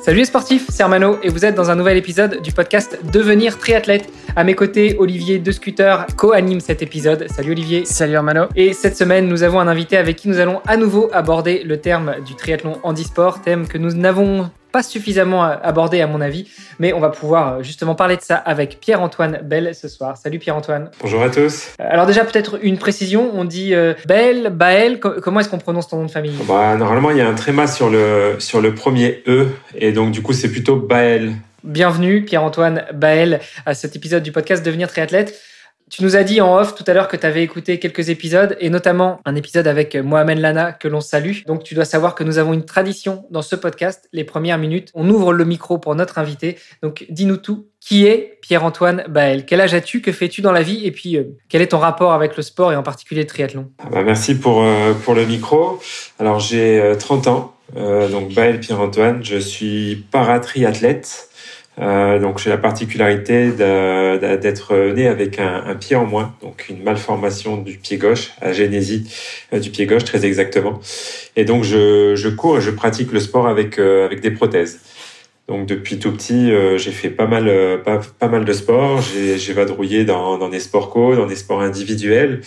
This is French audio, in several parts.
Salut les sportifs, c'est Armano et vous êtes dans un nouvel épisode du podcast Devenir triathlète. À mes côtés, Olivier De Scooter co-anime cet épisode. Salut Olivier. Salut Armano. Et cette semaine, nous avons un invité avec qui nous allons à nouveau aborder le terme du triathlon handisport, thème que nous n'avons pas suffisamment abordé à mon avis, mais on va pouvoir euh, justement parler de ça avec Pierre-Antoine Bell ce soir. Salut Pierre-Antoine. Bonjour à tous. Euh, alors déjà peut-être une précision, on dit euh, Bell, Bael, comment est-ce qu'on prononce ton nom de famille? Bah, Normalement il y a un tréma sur le, sur le premier E, et donc du coup c'est plutôt Bael. Bienvenue Pierre-Antoine Bael à cet épisode du podcast Devenir triathlète. Tu nous as dit en off tout à l'heure que tu avais écouté quelques épisodes et notamment un épisode avec Mohamed Lana que l'on salue. Donc tu dois savoir que nous avons une tradition dans ce podcast. Les premières minutes, on ouvre le micro pour notre invité. Donc dis-nous tout. Qui est Pierre-Antoine Bael Quel âge as-tu? Que fais-tu dans la vie? Et puis euh, quel est ton rapport avec le sport et en particulier le triathlon? Ah bah Merci pour, euh, pour le micro. Alors j'ai 30 euh, ans. donc Bael Pierre-Antoine. Je suis paratriathlète. Euh, donc j'ai la particularité d'être né avec un, pied en moins, donc une malformation du pied gauche, agénésie euh, du pied gauche très exactement. Et donc je, cours et je pratique le sport avec euh, avec des prothèses. Donc depuis tout petit, j'ai fait pas mal, pas, pas mal de sports. J'ai vadrouillé dans, dans des sports co, dans des sports individuels,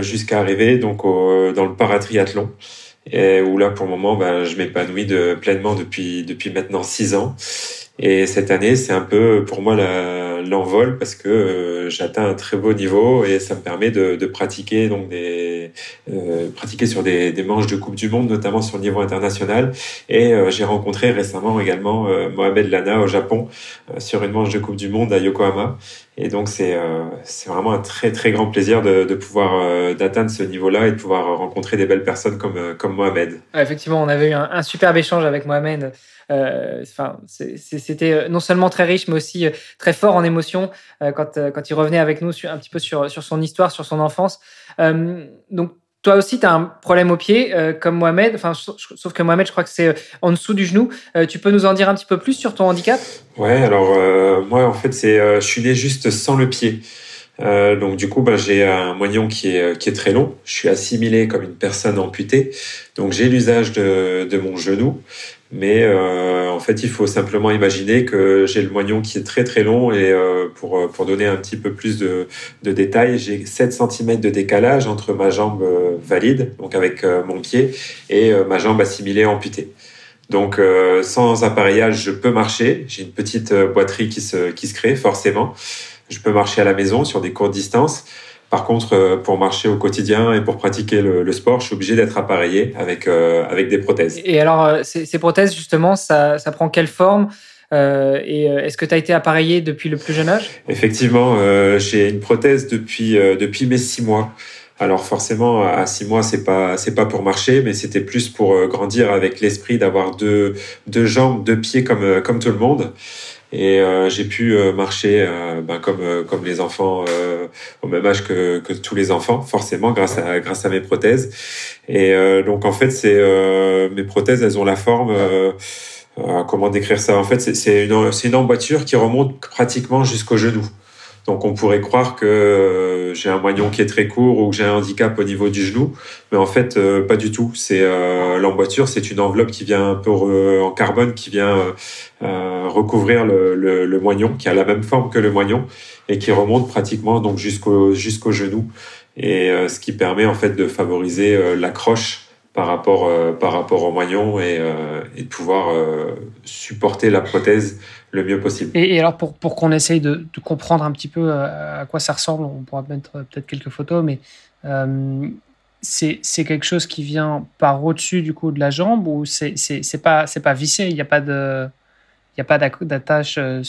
jusqu'à arriver donc au, dans le paratriathlon. Et où là, pour le moment, ben, je m'épanouis de, pleinement depuis depuis maintenant six ans. Et cette année, c'est un peu pour moi l'envol parce que euh, j'atteins un très beau niveau et ça me permet de, pratiquer donc des euh, pratiquer sur des, manches de Coupe du Monde, notamment sur le niveau international. Et euh, j'ai rencontré récemment également Mohamed Lana au Japon sur une manche de Coupe du Monde à Yokohama. Et donc c'est c'est vraiment un très très grand plaisir de, de pouvoir d'atteindre ce niveau-là et de pouvoir rencontrer des belles personnes comme comme Mohamed. effectivement, on avait eu un, superbe échange avec Mohamed euh, enfin, c'était euh, non seulement très riche, mais aussi euh, très fort en émotion quand, quand il revenait avec nous un petit peu sur, sur son histoire, sur son enfance. donc, toi aussi, tu as un problème au pied, comme Mohamed. Enfin, sauf que Mohamed, je crois que c'est en dessous du genou. tu peux nous en dire un petit peu plus sur ton handicap? Ouais, alors moi, en fait, c'est, je suis né juste sans le pied. Donc du coup, bah, j'ai un moignon qui est, qui est très long. Je suis assimilé comme une personne amputée. Donc j'ai l'usage de, de mon genou. Mais euh, en fait, il faut simplement imaginer que j'ai le moignon qui est très très long et euh, pour, pour donner un petit peu plus de, de détails, j'ai 7 cm de décalage entre ma jambe euh, valide, donc avec euh, mon pied, et ma jambe assimilée amputée. Donc sans appareillage, je peux marcher. J'ai une petite boiterie qui se, qui se crée forcément. Je peux marcher à la maison sur des courtes distances. Par contre, euh, pour marcher au quotidien et pour pratiquer le, sport, je suis obligé d'être appareillé avec, euh, avec des prothèses. Et alors, euh, ces, prothèses, justement, ça, ça prend quelle forme et est-ce que tu as été appareillé depuis le plus jeune âge? Effectivement, j'ai une prothèse depuis, depuis mes six mois. Alors forcément, à six mois, c'est pas c'est pas pour marcher, mais c'était plus pour grandir avec l'esprit d'avoir deux, deux jambes, deux pieds comme comme tout le monde. Et euh, j'ai pu euh, marcher euh, ben, comme comme les enfants au même âge que, que tous les enfants, forcément grâce à grâce à mes prothèses. Et donc en fait, c'est mes prothèses, elles ont la forme. comment décrire ça? En fait, c'est une c'est une emboîture qui remonte pratiquement jusqu'au genou. Donc on pourrait croire que euh, j'ai un moignon qui est très court ou que j'ai un handicap au niveau du genou, mais en fait euh, pas du tout. C'est euh, l'emboîture, c'est une enveloppe qui vient un peu en carbone, qui vient recouvrir le, le, le, moignon, qui a la même forme que le moignon et qui remonte pratiquement donc jusqu'au jusqu'au genou, et ce qui permet en fait de favoriser l'accroche par rapport par rapport au moignon et, de pouvoir supporter la prothèse le mieux possible. Et, alors, pour, pour qu'on essaye de, comprendre un petit peu euh, à, quoi ça ressemble, on pourra mettre peut-être quelques photos, mais euh, c'est quelque chose qui vient par au-dessus du coup de la jambe ou c'est pas, pas vissé Il n'y a pas de. Il n'y a pas d'attache euh,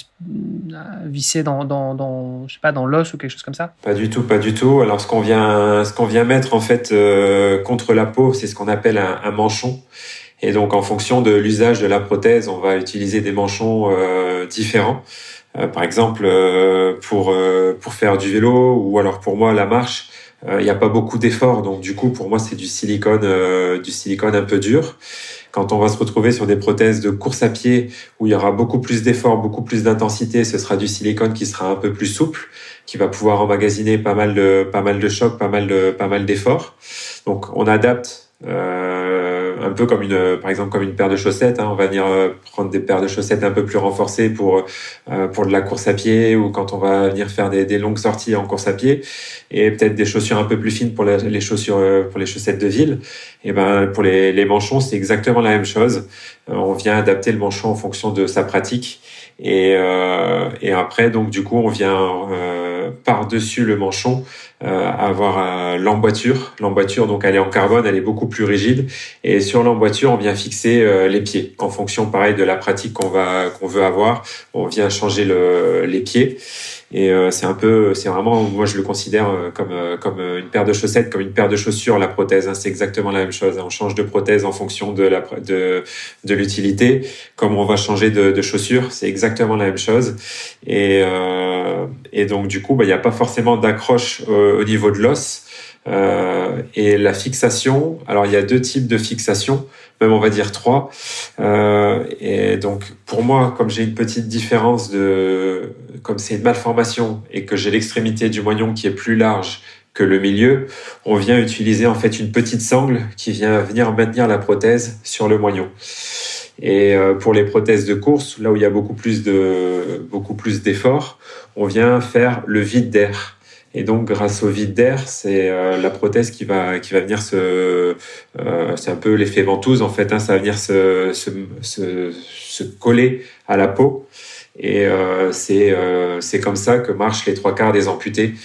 vissée dans, dans, dans, je sais pas, dans l'os ou quelque chose comme ça? Pas du tout, pas du tout. Alors, ce qu'on vient, ce vient mettre en fait contre la peau, c'est ce qu'on appelle un, un manchon. Et donc, en fonction de l'usage de la prothèse, on va utiliser des manchons euh, différents. Euh, par exemple, euh, pour pour faire du vélo ou alors pour moi la marche, Il n'y a pas beaucoup d'efforts, donc du coup pour moi c'est du silicone, du silicone un peu dur. Quand on va se retrouver sur des prothèses de course à pied où il y aura beaucoup plus d'efforts, beaucoup plus d'intensité, ce sera du silicone qui sera un peu plus souple, qui va pouvoir emmagasiner pas mal de pas mal de chocs, pas mal de pas mal d'efforts. Donc on adapte euh, un peu comme une, par exemple comme une paire de chaussettes. Hein. On va venir euh, prendre des paires de chaussettes un peu plus renforcées pour euh, pour de la course à pied ou quand on va venir faire des, longues sorties en course à pied et peut-être des chaussures un peu plus fines pour les chaussures pour les chaussettes de ville. Et ben pour les, manchons c'est exactement la même chose. on vient adapter le manchon en fonction de sa pratique et et après donc du coup on vient par dessus le manchon euh, avoir euh, l'emboîture. L'emboîture, donc, elle est en carbone, elle est beaucoup plus rigide. Et sur l'emboîture, on vient fixer euh, les pieds. En fonction, pareil, de la pratique qu'on va qu'on veut avoir, on vient changer le, les pieds. Et euh, c'est un peu, c'est vraiment, moi je le considère euh, comme euh, comme une paire de chaussettes, comme une paire de chaussures. La prothèse, hein, c'est exactement la même chose. On change de prothèse en fonction de la de de l'utilité. Comme on va changer de, de chaussures, c'est exactement la même chose. Et euh, et donc du coup, bah, il n'y a pas forcément d'accroche au niveau de l'os. Euh, et la fixation, alors il y a deux types de fixation, même on va dire trois. Euh, et donc pour moi, comme j'ai une petite différence de, comme c'est une malformation et que j'ai l'extrémité du moignon qui est plus large que le milieu, on vient utiliser en fait une petite sangle qui vient venir maintenir la prothèse sur le moignon. Et euh, pour les prothèses de course, là où il y a beaucoup plus de beaucoup plus d'efforts, on vient faire le vide d'air. Et donc, grâce au vide d'air, c'est euh, la prothèse qui va qui va venir se, euh, c'est un peu l'effet ventouse en fait. Hein, ça va venir se, se, coller à la peau. Et euh, c'est euh, c'est comme ça que marchent les trois quarts des amputés,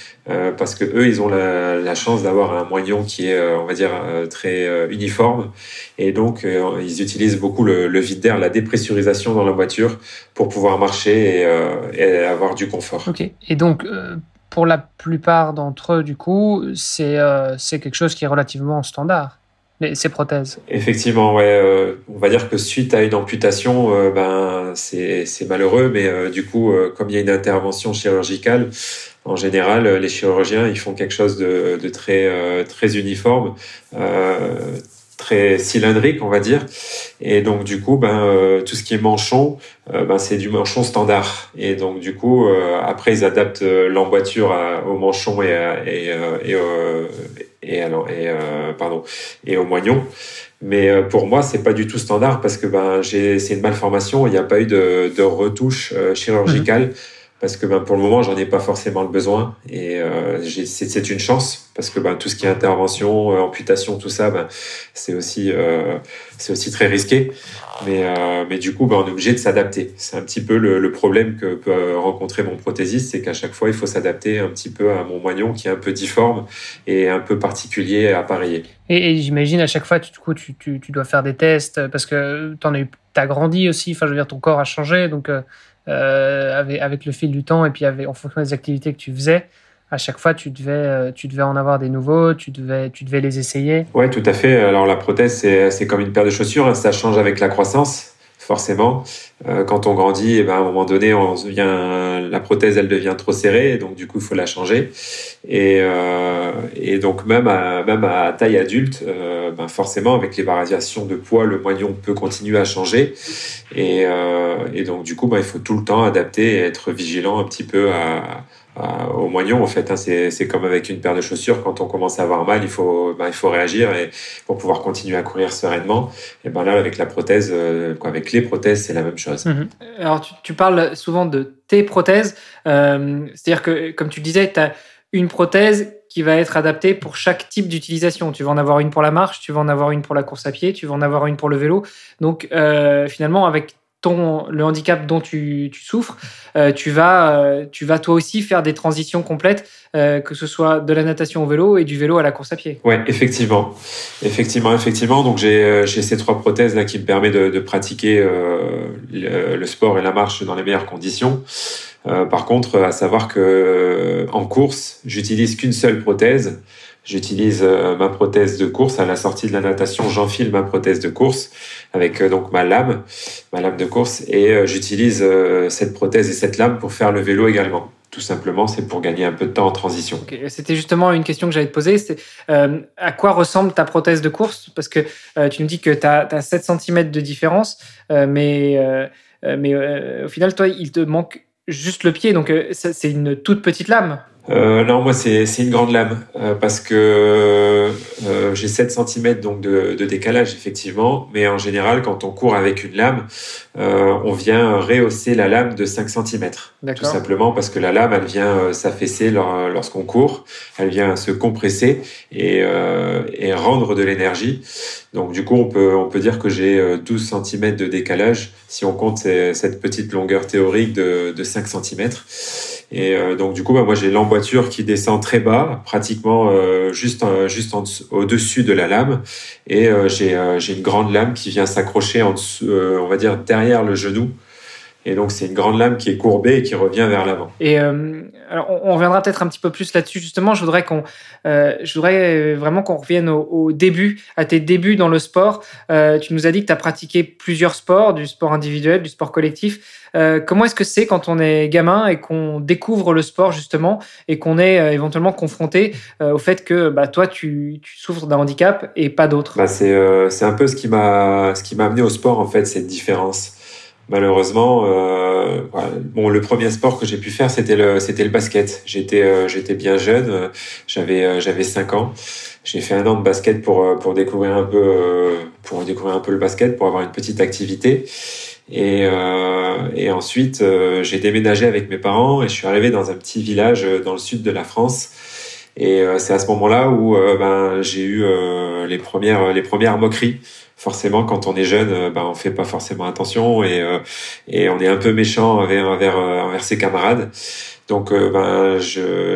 parce que eux, ils ont la, chance d'avoir un moignon qui est, on va dire, très uniforme, et donc ils utilisent beaucoup le, le vide d'air, la dépressurisation dans la voiture pour pouvoir marcher et, et avoir du confort. Ok. Et donc pour la plupart d'entre eux, du coup, c'est euh, quelque chose qui est relativement standard, les, ces prothèses. Effectivement, ouais. Euh, on va dire que suite à une amputation, euh, ben, c'est malheureux, mais euh, du coup, comme il y a une intervention chirurgicale, en général, les chirurgiens, ils font quelque chose de, de très, très uniforme très cylindrique, on va dire. Et donc du coup, ben euh, tout ce qui est manchon, euh, ben c'est du manchon standard. Et donc du coup, euh, après ils adaptent l'emboîture au manchon et et et, et, alors, et pardon et au moignon. Mais pour moi, c'est pas du tout standard parce que ben j'ai c'est une malformation. Il n'y a pas eu de, de retouche chirurgicale. Mmh parce que ben, pour le moment, j'en ai pas forcément le besoin et euh, c'est une chance parce que ben, tout ce qui est intervention, euh, amputation, tout ça, ben, c'est aussi euh, c'est aussi très risqué. Mais du coup, on est obligé de s'adapter. C'est un petit peu le, problème que peut rencontrer mon prothésiste, c'est qu'à chaque fois, il faut s'adapter un petit peu à mon moignon qui est un peu difforme et un peu particulier à appareiller. Et, j'imagine à chaque fois, du coup, tu, tu, tu, dois faire des tests parce que tu as, as grandi aussi. Enfin, je veux dire, ton corps a changé, donc euh, avec, le fil du temps et puis avec, en fonction des activités que tu faisais, à chaque fois, tu devais, euh, tu devais en avoir des nouveaux, tu devais, tu devais les essayer. Oui, tout à fait. Alors la prothèse, c'est comme une paire de chaussures, ça change avec la croissance forcément. Euh, quand on grandit, et eh ben, à un moment donné, on devient, la prothèse, elle devient trop serrée, donc du coup, il faut la changer. Et, euh, donc même à, à taille adulte, euh, ben, forcément, avec les variations de poids, le moignon peut continuer à changer. Et, et donc du coup, ben, il faut tout le temps adapter et être vigilant un petit peu à, au moignon en fait. Hein. C'est comme avec une paire de chaussures, quand on commence à avoir mal, il faut, ben, il faut réagir et pour pouvoir continuer à courir sereinement. Et ben là, avec la prothèse, euh, avec les prothèses, c'est la même chose. Mhm. Alors tu, parles souvent de tes prothèses, euh, c'est-à-dire que comme tu disais, tu as une prothèse qui va être adaptée pour chaque type d'utilisation. Tu vas en avoir une pour la marche, tu vas en avoir une pour la course à pied, tu vas en avoir une pour le vélo. Donc euh, finalement, avec ton, le handicap dont tu, souffres, euh, tu, vas, euh, tu vas toi aussi faire des transitions complètes, euh, que ce soit de la natation au vélo et du vélo à la course à pied. Ouais, effectivement, effectivement, effectivement. Donc j'ai ces trois prothèses là qui me permettent de, pratiquer le, le, sport et la marche dans les meilleures conditions. par contre, à savoir que en course, j'utilise qu'une seule prothèse. J'utilise ma prothèse de course à la sortie de la natation. J'enfile ma prothèse de course avec euh, donc ma lame, ma lame de course, et euh, j'utilise cette prothèse et cette lame pour faire le vélo également, tout simplement, c'est pour gagner un peu de temps en transition. C'était justement une question que j'allais te poser. C'est euh, à quoi ressemble ta prothèse de course? Parce que euh, tu nous dis que tu as, as, 7 cm de différence, euh, mais, mais au final, toi, il te manque juste le pied. Donc, c'est une toute petite lame. Euh, non, moi c'est une grande lame euh, parce que euh, j'ai 7 cm donc de, de, décalage effectivement, mais en général quand on court avec une lame, euh, on vient rehausser la lame de 5 cm. Tout simplement parce que la lame elle vient euh, s'affaisser lorsqu'on court, elle vient se compresser et, et rendre de l'énergie. Donc du coup on peut on peut dire que j'ai 12 cm de décalage si on compte cette petite longueur théorique de, de 5 cm. Et euh, donc du coup, bah, moi j'ai l'emboîture qui descend très bas, pratiquement euh, juste euh, juste au-dessus de la lame, et j'ai j'ai une grande lame qui vient s'accrocher en on va dire derrière le genou. Et donc, c'est une grande lame qui est courbée et qui revient vers l'avant. Et alors, on reviendra peut-être un petit peu plus là-dessus. Justement, je voudrais qu'on, je voudrais vraiment qu'on revienne au, début, à tes débuts dans le sport. tu nous as dit que tu as pratiqué plusieurs sports, du sport individuel, du sport collectif. Euh, comment est-ce que c'est quand on est gamin et qu'on découvre le sport justement et qu'on est euh, éventuellement confronté euh, au fait que bah, toi tu, tu souffres d'un handicap et pas d'autres? Bah, c'est, un peu ce qui m'a amené au sport en fait cette différence. Malheureusement, bon, le premier sport que j'ai pu faire, c'était le, c'était le basket. J'étais, j'étais bien jeune, j'avais, j'avais 5 ans. J'ai fait un an de basket pour, pour découvrir un peu, pour découvrir un peu le basket, pour avoir une petite activité. Et, euh, et ensuite, euh, j'ai déménagé avec mes parents et je suis arrivé dans un petit village euh, dans le sud de la France. Et euh, c'est à ce moment-là où ben, j'ai eu les premières les premières moqueries. Forcément, quand on est jeune, ben, on fait pas forcément attention et, et on est un peu méchant envers, envers, envers ses camarades. Donc, euh, ben,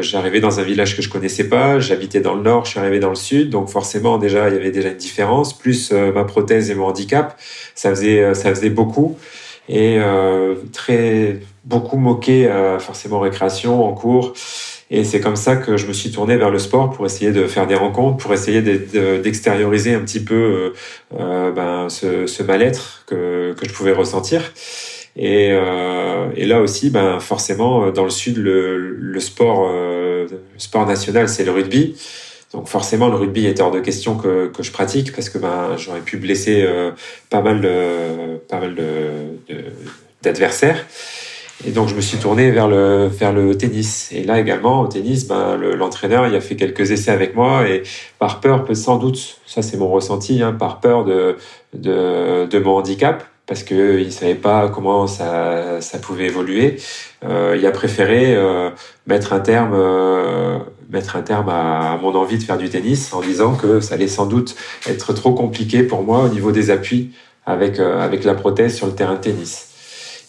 j'arrivais dans un village que je connaissais pas. J'habitais dans le nord, je suis arrivé dans le sud. Donc, forcément, déjà, il y avait déjà une différence. Plus euh, ma prothèse et mon handicap, ça faisait, euh, ça faisait beaucoup. Et euh, très beaucoup moqué, euh, forcément récréation, en cours. Et c'est comme ça que je me suis tourné vers le sport pour essayer de faire des rencontres, pour essayer d'extérioriser un petit peu ben, ce, mal-être que, que je pouvais ressentir. Et, euh, là aussi, ben forcément, dans le sud, le, sport, euh, sport national, c'est le rugby. Donc forcément, le rugby est hors de question que, que je pratique parce que ben j'aurais pu blesser euh, pas mal pas mal d'adversaires. Et donc je me suis tourné vers le vers le tennis. Et là également au tennis, ben l'entraîneur il a fait quelques essais avec moi et par peur peut sans doute, ça c'est mon ressenti, hein, par peur de, de de mon handicap, parce qu'il ne savait pas comment ça, ça pouvait évoluer. Euh, il a préféré euh, mettre un terme, euh, mettre un terme à, mon envie de faire du tennis en disant que ça allait sans doute être trop compliqué pour moi au niveau des appuis avec, euh, avec la prothèse sur le terrain de tennis.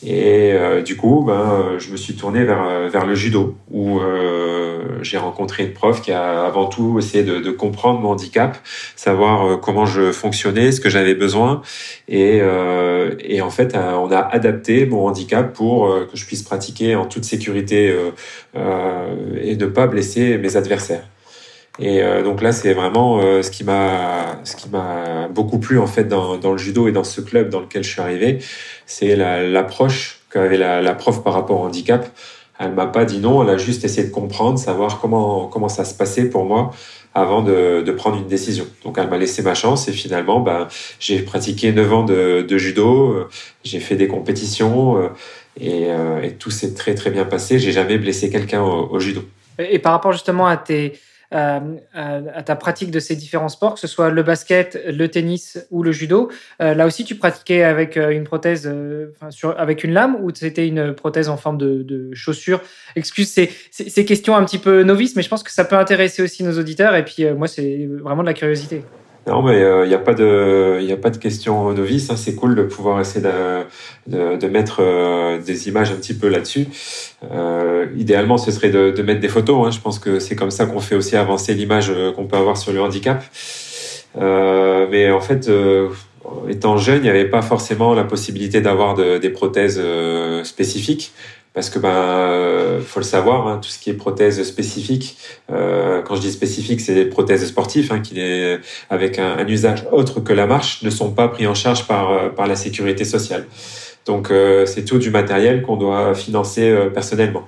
Et euh, du coup, ben, je me suis tourné vers, vers le judo, où euh, j'ai rencontré une prof qui a avant tout essayé de, de comprendre mon handicap, savoir euh, comment je fonctionnais, ce que j'avais besoin. Et, euh, et en fait, on a adapté mon handicap pour que je puisse pratiquer en toute sécurité et ne pas blesser mes adversaires. Et euh, donc là, c'est vraiment euh, ce qui m'a ce qui m'a beaucoup plu en fait dans, dans le judo et dans ce club dans lequel je suis arrivé, c'est l'approche qu'avait la, la, prof par rapport au handicap. Elle m'a pas dit non, elle a juste essayé de comprendre, savoir comment comment ça se passait pour moi avant de, de prendre une décision. Donc elle m'a laissé ma chance et finalement, ben j'ai pratiqué 9 ans de, de judo, euh, j'ai fait des compétitions et, et tout s'est très très bien passé. J'ai jamais blessé quelqu'un au, au judo. Et par rapport justement à tes euh, à, ta pratique de ces différents sports, que ce soit le basket, le tennis ou le judo. Euh, là aussi, tu pratiquais avec euh, une prothèse, avec une lame ou c'était une prothèse en forme de, chaussure? Excuse ces, questions un petit peu novices, mais je pense que ça peut intéresser aussi nos auditeurs. Et puis, moi, c'est vraiment de la curiosité. Non, mais il euh, n'y a pas de, il a pas de question novice. Hein. C'est cool de pouvoir essayer de, de, de mettre euh, des images un petit peu là-dessus. Euh, idéalement, ce serait de, de mettre des photos. Hein. Je pense que c'est comme ça qu'on fait aussi avancer l'image euh, qu'on peut avoir sur le handicap. mais en fait, étant jeune, il n'y avait pas forcément la possibilité d'avoir de, des prothèses spécifiques parce que ben euh, faut le savoir, hein, tout ce qui est prothèse spécifique, euh, quand je dis spécifique, c'est des prothèses sportives hein, qui est avec un, un, usage autre que la marche, ne sont pas pris en charge par euh, par la sécurité sociale. Donc euh, c'est tout du matériel qu'on doit financer personnellement.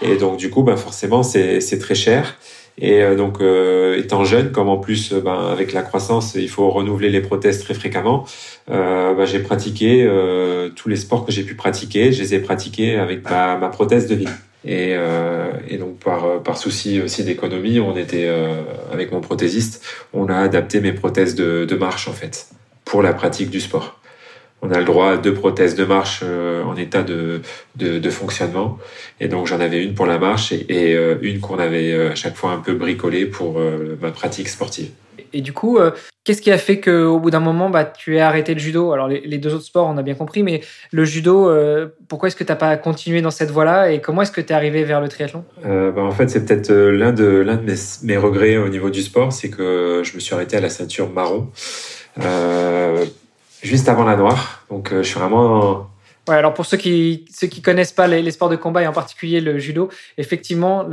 Et donc du coup, ben forcément, c'est très cher. Et euh, donc, euh, étant jeune, comme en plus, ben, avec la croissance, il faut renouveler les prothèses très fréquemment, euh, ben, j'ai pratiqué tous les sports que j'ai pu pratiquer. Je les ai pratiqués avec ma, ma prothèse de vie. Et, et, donc, par, par souci aussi d'économie, on était avec mon prothésiste, on a adapté mes prothèses de, de marche en fait pour la pratique du sport on a le droit à deux prothèses de marche euh, en état de, de, fonctionnement. Et donc j'en avais une pour la marche et, euh, une qu'on avait euh, à chaque fois un peu bricolée pour ma pratique sportive. Et du coup, qu'est-ce qui a fait qu'au bout d'un moment, bah, tu aies arrêté le judo? Alors les, deux autres sports, on a bien compris, mais le judo, pourquoi est-ce que tu n'as pas continué dans cette voie-là et comment est-ce que tu es arrivé vers le triathlon? Bah, En fait, c'est peut-être l'un de, l'un de mes, mes, regrets au niveau du sport, c'est que je me suis arrêté à la ceinture marron juste avant la noire. Donc, euh, je suis vraiment. Ouais, alors pour ceux qui ceux qui connaissent pas les, sports de combat et en particulier le judo, effectivement,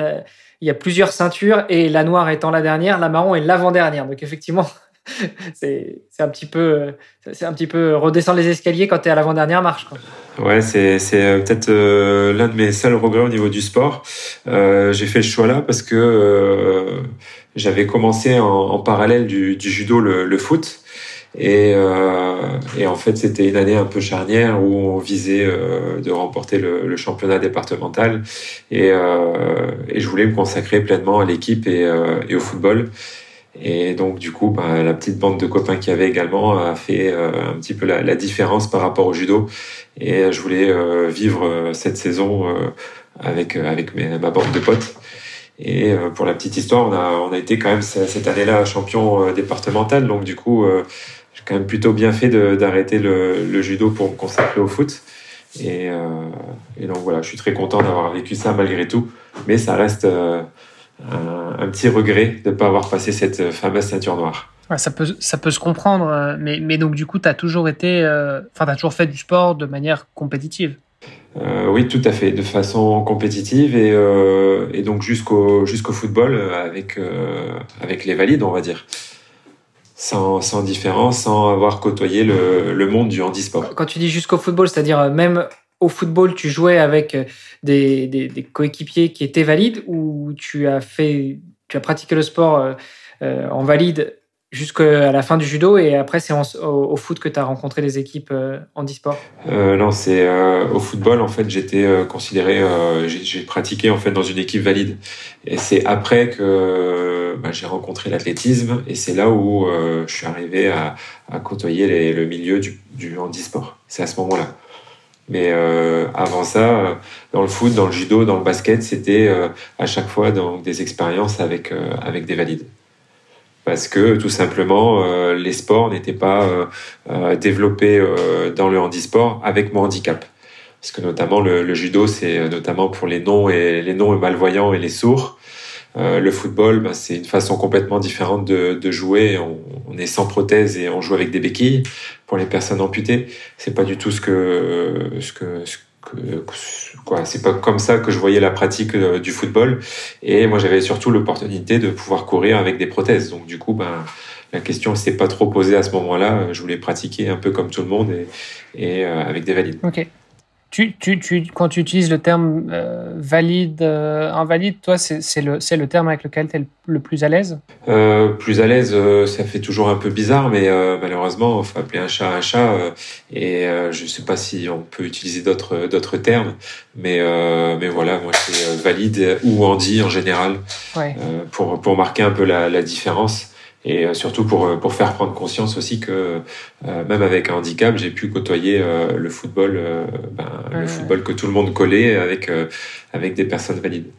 il y a plusieurs ceintures et la noire étant la dernière, la marron est l'avant-dernière. Donc effectivement, c'est un petit peu c'est un petit peu redescendre les escaliers quand tu es à l'avant-dernière marche. Quoi. Ouais, c'est c'est peut-être euh, l'un de mes seuls regrets au niveau du sport. Euh, j'ai fait le choix là parce que j'avais commencé en, parallèle du, du judo le, le foot. Et, euh, et, en fait, c'était une année un peu charnière où on visait euh, de remporter le, le, championnat départemental. Et, euh, et, je voulais me consacrer pleinement à l'équipe et, euh, et, au football. Et donc, du coup, bah, la petite bande de copains qu'il y avait également a fait euh, un petit peu la, la, différence par rapport au judo. Et je voulais euh, vivre cette saison avec, avec mes, ma bande de potes. Et pour la petite histoire, on a, on a été quand même cette année-là champion départemental. Donc, du coup, quand même plutôt bien fait d'arrêter le, judo pour me consacrer au foot. Euh, et, donc voilà, je suis très content d'avoir vécu ça malgré tout. Mais ça reste euh, un, petit regret de ne pas avoir passé cette fameuse ceinture noire. ça, peut, ça peut se comprendre, euh, mais, mais donc du coup, tu as toujours été, enfin, tu as toujours fait du sport de manière compétitive oui, tout à fait, de façon compétitive et, et donc jusqu'au jusqu'au football avec avec les valides, on va dire sans, différence, sans avoir côtoyé le, le monde du handisport. Quand tu dis jusqu'au football, c'est-à-dire euh, même au football, tu jouais avec euh, des coéquipiers qui étaient valides ou tu as fait, tu as pratiqué le sport euh, en valide jusqu'à la fin du judo et après c'est au, foot que tu as rencontré des équipes euh, handisport euh, Non, c'est au football en fait j'étais considéré, j'ai pratiqué en fait dans une équipe valide et c'est après que bah, j'ai rencontré l'athlétisme et c'est là où je suis arrivé à, côtoyer le milieu du, du handisport. C'est à ce moment-là. Mais avant ça, dans le foot, dans le judo, dans le basket, c'était à chaque fois des expériences avec avec des valides parce que tout simplement euh, les sports n'étaient pas euh, euh, développés dans le handisport avec mon handicap. Parce que notamment le, judo, c'est notamment pour les non et les non malvoyants et les sourds. le football, ben, c'est une façon complètement différente de, jouer. On, est sans prothèse et on joue avec des béquilles. Pour les personnes amputées, c'est pas du tout ce que ce que, ce c'est pas comme ça que je voyais la pratique euh, du football. Et moi, j'avais surtout l'opportunité de pouvoir courir avec des prothèses. Donc, du coup, ben, la question s'est pas trop posée à ce moment-là. Je voulais pratiquer un peu comme tout le monde et, euh, avec des valides. Tu, tu, tu, quand tu utilises le terme euh, valide, euh, invalide, toi, c'est le, le terme avec lequel tu es le, plus à l'aise? Euh, Plus à l'aise, ça fait toujours un peu bizarre, mais malheureusement, il faut appeler un chat un chat. et je ne sais pas si on peut utiliser d'autres termes, mais, mais voilà, moi, c'est valide ou handi en général, ouais. pour, pour marquer un peu la, la différence et euh, surtout pour, euh, pour faire prendre conscience aussi que euh, même avec un handicap, j'ai pu côtoyer le football, ben, le football que tout le monde collait avec, avec des personnes valides.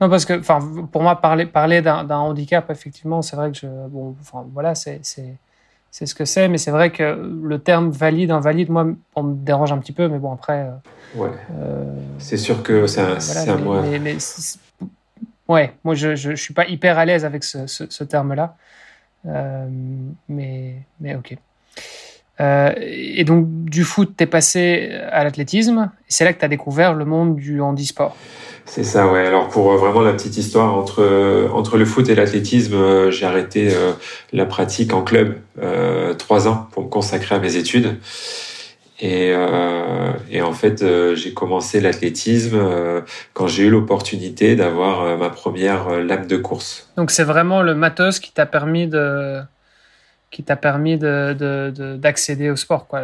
Non, parce que enfin, pour moi, parler, parler d'un handicap, effectivement, c'est vrai que je, bon, enfin, voilà, c'est c'est ce que c'est, mais c'est vrai que le terme valide, invalide, moi, on me dérange un petit peu, mais bon, après. ouais. c'est sûr que c'est un, voilà, moi. Mais, ouais, moi, je, je, suis pas hyper à l'aise avec ce, ce, ce terme-là. Euh, mais, mais ok. Euh, et donc, du foot, tu es passé à l'athlétisme. C'est là que tu as découvert le monde du handisport. C'est ça, ouais. Alors, pour euh, vraiment la petite histoire, entre, entre le foot et l'athlétisme, j'ai arrêté la pratique en club trois ans pour me consacrer à mes études. Et, et en fait, j'ai commencé l'athlétisme quand j'ai eu l'opportunité d'avoir ma première lame de course. Donc c'est vraiment le matos qui t'a permis de qui t'a permis d'accéder de, au sport. Quoi.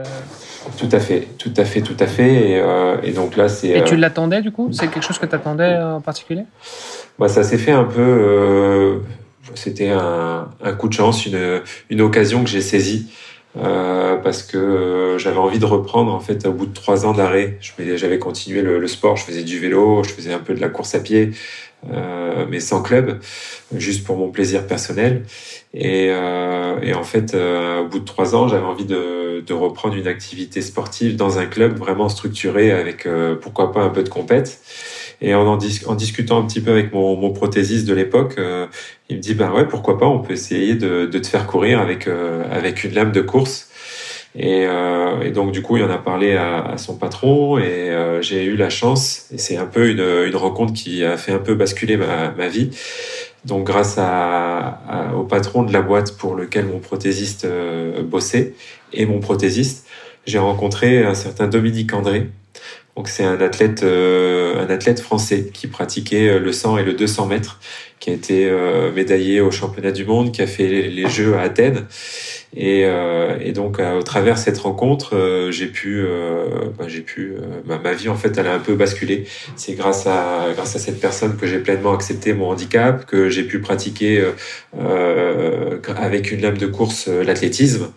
Tout à fait, tout à fait, tout à fait. Et, euh, donc là, c'est. Et tu euh, l'attendais du coup? C'est quelque chose que tu attendais en particulier? Bah, Ça s'est fait un peu. Euh, c'était un, un, coup de chance, une, une occasion que j'ai saisie. Parce que j'avais envie de reprendre en fait au bout de trois ans d'arrêt. J'avais continué le, le, sport, je faisais du vélo, je faisais un peu de la course à pied, euh, mais sans club, juste pour mon plaisir personnel. Et, euh, et en fait, euh, au bout de trois ans, j'avais envie de, de, reprendre une activité sportive dans un club vraiment structuré avec euh, pourquoi pas un peu de compète. Et en, en, en, discutant un petit peu avec mon, mon prothésiste de l'époque, euh, il me dit bah ouais pourquoi pas, on peut essayer de, de te faire courir avec avec une lame de course. Et, euh, et, donc du coup, il en a parlé à, à son patron et euh, j'ai eu la chance, et c'est un peu une, une, rencontre qui a fait un peu basculer ma, ma vie. Donc grâce à, au patron de la boîte pour lequel mon prothésiste euh, bossait et mon prothésiste, j'ai rencontré un certain Dominique André. Donc c'est un athlète, euh, un athlète français qui pratiquait le 100 et le 200 mètres, qui a été médaillé au championnat du monde, qui a fait les, Jeux à Athènes et, euh, donc, euh, au travers cette rencontre, euh, j'ai pu, bah, j'ai pu, ma, ma, vie en fait, elle a un peu basculé. C'est grâce à grâce à cette personne que j'ai pleinement accepté mon handicap, que j'ai pu pratiquer avec une lame de course l'athlétisme.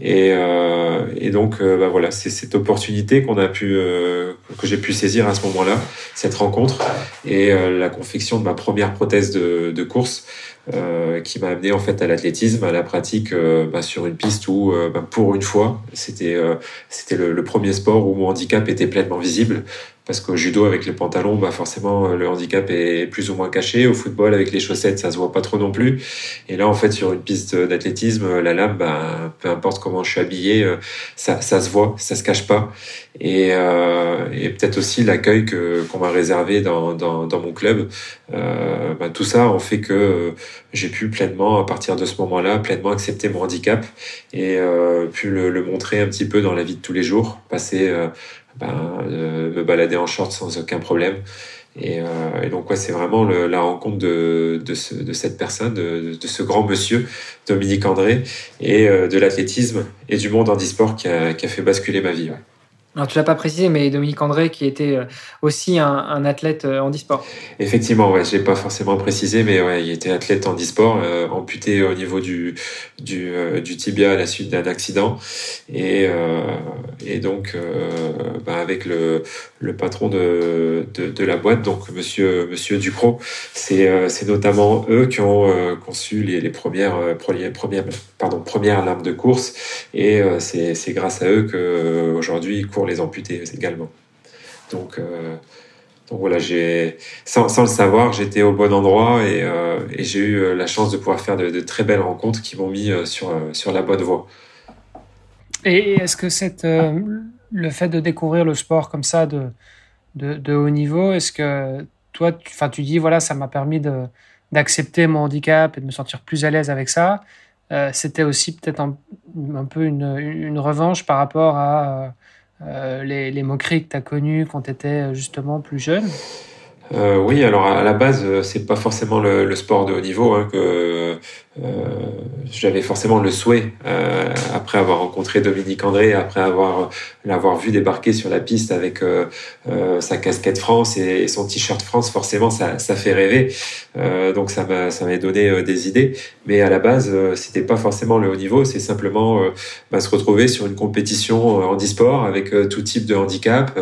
Et, euh, et, donc, bah voilà, c'est cette opportunité qu'on a pu, euh, que j'ai pu saisir à ce moment-là, cette rencontre et la confection de ma première prothèse de, de course. Euh, qui m'a amené en fait à l'athlétisme, à la pratique euh, bah, sur une piste où, euh, bah, pour une fois, c'était c'était le, premier sport où mon handicap était pleinement visible parce qu'au judo avec les pantalons, bah forcément le handicap est plus ou moins caché. Au football avec les chaussettes, ça se voit pas trop non plus. Et là, en fait, sur une piste d'athlétisme, la lame, bah, peu importe comment je suis habillé, euh, ça, ça se voit, ça se cache pas. Et, euh, et peut-être aussi l'accueil que qu'on m'a réservé dans, dans, dans, mon club. Euh, bah, tout ça en fait que j'ai pu pleinement, à partir de ce moment-là, pleinement accepter mon handicap et euh, pu le, le, montrer un petit peu dans la vie de tous les jours, passer euh, ben, euh, me balader en short sans aucun problème. Et, euh, donc, c'est vraiment la rencontre de, de, ce, de cette personne, de, ce grand monsieur, Dominique André, et euh, de l'athlétisme et du monde handisport qui a, qui a fait basculer ma vie. Alors, tu l'as pas précisé, mais Dominique André, qui était euh, aussi un, athlète euh, handisport. Effectivement, ouais, je l'ai pas forcément précisé, mais ouais, il était athlète handisport, euh, amputé au niveau du, du, tibia à la suite d'un accident. Et, et donc, bah, avec le, le patron de, de, la boîte, donc Monsieur, Monsieur Ducrot, c'est c'est notamment eux qui ont conçu les, les premières, premières, pardon, premières lames de course. Et c'est grâce à eux que aujourd'hui ils courent les amputés également. Donc, euh, donc voilà, j'ai sans, sans, le savoir, j'étais au bon endroit et, euh, j'ai eu euh, la chance de pouvoir faire de, très belles rencontres qui m'ont mis sur, sur la bonne voie. Et est-ce que cette, le fait de découvrir le sport comme ça de, de, haut niveau, est-ce que toi, tu, tu dis, voilà, ça m'a permis d'accepter mon handicap et de me sentir plus à l'aise avec ça C'était aussi peut-être un, un, peu une, une, revanche par rapport à les, les, moqueries que tu as connues quand tu étais justement plus jeune euh, oui, alors à la base, c'est pas forcément le, sport de haut niveau hein, que euh, j'avais forcément le souhait euh, après avoir rencontré Dominique André, après avoir l'avoir vu débarquer sur la piste avec euh, euh sa casquette France et, son t-shirt France, forcément ça, ça fait rêver. Euh, donc ça m'a ça m'a donné des idées, mais à la base c'était pas forcément le haut niveau, c'est simplement bah, se retrouver sur une compétition handisport avec tout type de handicap,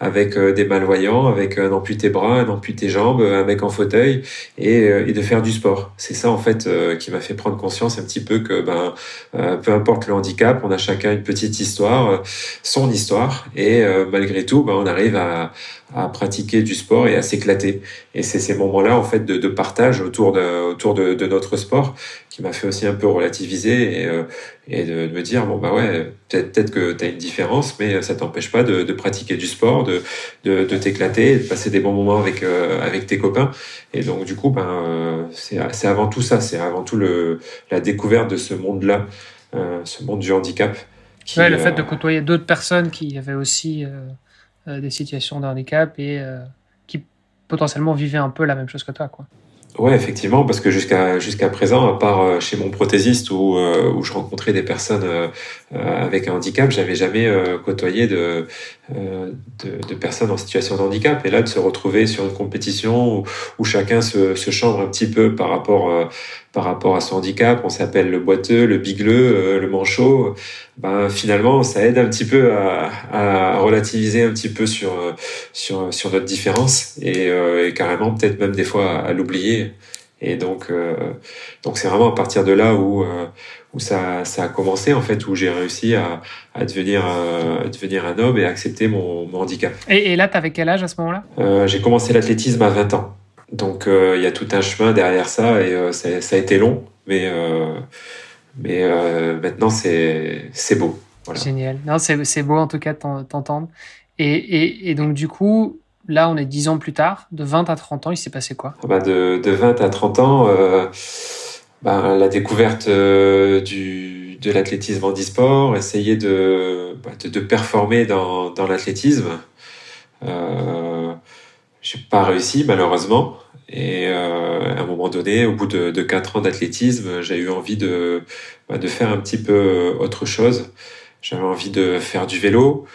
avec des malvoyants, avec un amputé bras, un amputé jambe, un mec en fauteuil et, et de faire du sport. C'est ça en fait qui m'a fait prendre conscience un petit peu que ben, euh, peu importe le handicap, on a chacun une petite histoire, euh, son histoire, et euh, malgré tout, ben, on arrive à, à pratiquer du sport et à s'éclater. Et c'est ces moments-là, en fait, de, de, partage autour de, autour de, de notre sport qui m'a fait aussi un peu relativiser et, euh, et de, de, me dire, bon, bah ouais, peut-être peut, que tu as une différence, mais ça t'empêche pas de, pratiquer du sport, de, de, t'éclater, de passer des bons moments avec, euh, avec tes copains. Et donc, du coup, ben, euh, c'est avant tout ça, c'est avant tout le, la découverte de ce monde-là, euh, ce monde du handicap le fait de côtoyer d'autres personnes qui avaient aussi des situations de handicap et qui potentiellement vivaient un peu la même chose que toi. Quoi. Ouais, effectivement, parce que jusqu'à jusqu'à présent, à part euh, chez mon prothésiste où, euh, où je rencontrais des personnes euh, avec un handicap, j'avais jamais côtoyé de, de, personnes en situation de handicap. Et là, de se retrouver sur une compétition où, où chacun se chambre un petit peu par rapport par rapport à son handicap, on s'appelle le boiteux, le bigleux, le manchot. Ben finalement, ça aide un petit peu à, à relativiser un petit peu sur sur sur notre différence et, et carrément peut-être même des fois à l'oublier et donc, euh, donc c'est vraiment à partir de là où, euh, où ça, ça a commencé, en fait, où j'ai réussi à, à devenir, euh, devenir un homme et accepter mon, mon handicap. Et, et là, tu avais quel âge à ce moment-là? J'ai commencé l'athlétisme à 20 ans. Donc, il y a tout un chemin derrière ça et ça, ça, a été long, mais, mais maintenant, c'est beau. Voilà. Génial. C'est beau, en tout cas, de t'entendre. Et, et, et donc, du coup, Là, on est dix ans plus tard. De 20 à 30 ans, il s'est passé quoi? Bah de, de, 20 à 30 ans, euh, bah, la découverte euh, du, de l'athlétisme en e-sport, essayer de, bah, de, de, performer dans, dans l'athlétisme. Euh, j'ai pas réussi, malheureusement. Et euh, à un moment donné, au bout de, de 4 ans d'athlétisme, j'ai eu envie de, bah, de faire un petit peu autre chose. J'avais envie de faire du vélo,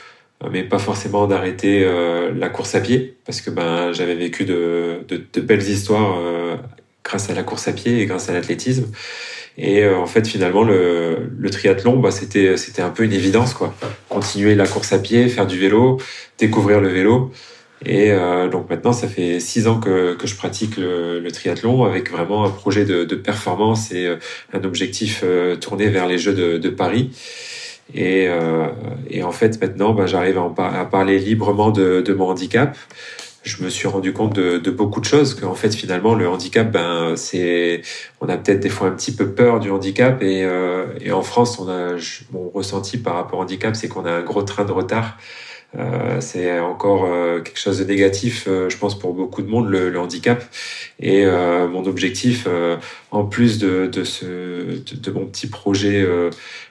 mais pas forcément d'arrêter euh, la course à pied, parce que ben, j'avais vécu de, de, de, belles histoires euh, grâce à la course à pied et grâce à l'athlétisme. Et euh, en fait, finalement, le, le triathlon, bah, c'était, c'était un peu une évidence. quoi. Continuer la course à pied, faire du vélo, découvrir le vélo. Et donc maintenant, ça fait six ans que, que je pratique le, le, triathlon avec vraiment un projet de, de performance et un objectif tourné vers les Jeux de, de Paris. Et, euh, et en fait, maintenant, bah, j'arrive à, à, parler librement de, de, mon handicap. Je me suis rendu compte de, de beaucoup de choses, qu'en fait, finalement, le handicap, ben, c'est, on a peut-être des fois un petit peu peur du handicap, et, euh, et en France, on a, mon ressenti par rapport au handicap, c'est qu'on a un gros train de retard. Euh, c'est encore euh, quelque chose de négatif, euh, je pense, pour beaucoup de monde, le, le handicap. Et euh, mon objectif, en plus de, de, ce, de, de, mon petit projet,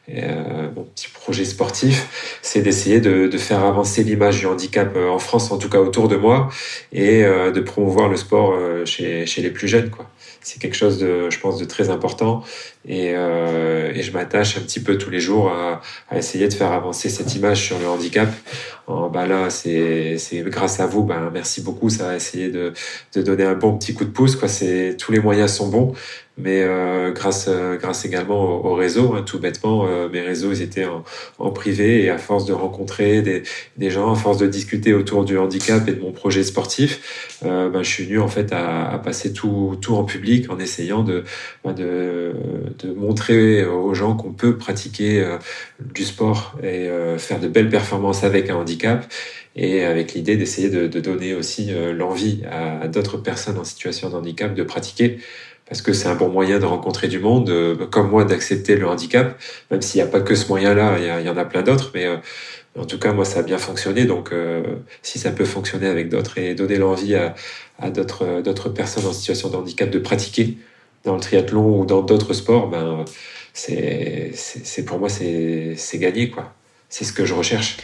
mon petit projet sportif, c'est d'essayer de, de, faire avancer l'image du handicap en France, en tout cas autour de moi, et de promouvoir le sport chez, chez les plus jeunes, quoi c'est quelque chose de, je pense, de très important. Et, euh, et je m'attache un petit peu tous les jours à, à, essayer de faire avancer cette image sur le handicap. En, bah là, c'est, grâce à vous. Ben, merci beaucoup. Ça a essayé de, de donner un bon petit coup de pouce. Quoi. C'est, tous les moyens sont bons mais euh, grâce euh, grâce également au, réseau hein, tout bêtement euh, mes réseaux ils étaient en, en, privé et à force de rencontrer des, des gens à force de discuter autour du handicap et de mon projet sportif euh, ben, je suis venu en fait à, à, passer tout tout en public en essayant de ben, de, de montrer aux gens qu'on peut pratiquer euh, du sport et faire de belles performances avec un handicap et avec l'idée d'essayer de, de, donner aussi l'envie à, à d'autres personnes en situation de handicap de pratiquer parce que c'est un bon moyen de rencontrer du monde, euh, comme moi d'accepter le handicap, même s'il n'y a pas que ce moyen-là, il y, en a plein d'autres, mais euh, en tout cas moi ça a bien fonctionné, donc euh, si ça peut fonctionner avec d'autres et donner l'envie à, à d'autres personnes en situation de handicap de pratiquer dans le triathlon ou dans d'autres sports, ben c'est pour moi c'est gagné quoi. C'est ce que je recherche.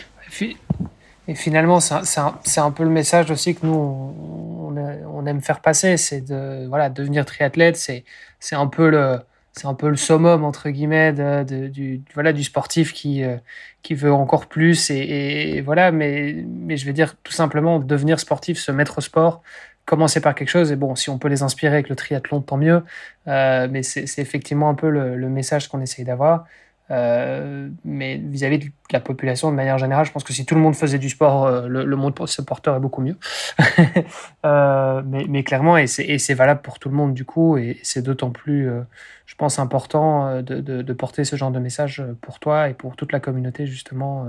Et finalement, c'est un, peu le message aussi que nous, on, aime faire passer, c'est de voilà, devenir triathlète, c'est un peu le un peu le summum entre guillemets de, du voilà du sportif qui euh, qui veut encore plus et, voilà mais mais je vais dire tout simplement devenir sportif se mettre au sport commencer par quelque chose et bon si on peut les inspirer avec le triathlon tant mieux euh, mais c'est effectivement un peu le message qu'on essaye d'avoir euh, mais vis-à-vis de la population de manière générale, je pense que si tout le monde faisait du sport, euh, le, monde se porterait beaucoup mieux. euh, mais, clairement, et c'est valable pour tout le monde du coup, et c'est d'autant plus, je pense, important de, porter ce genre de message pour toi et pour toute la communauté justement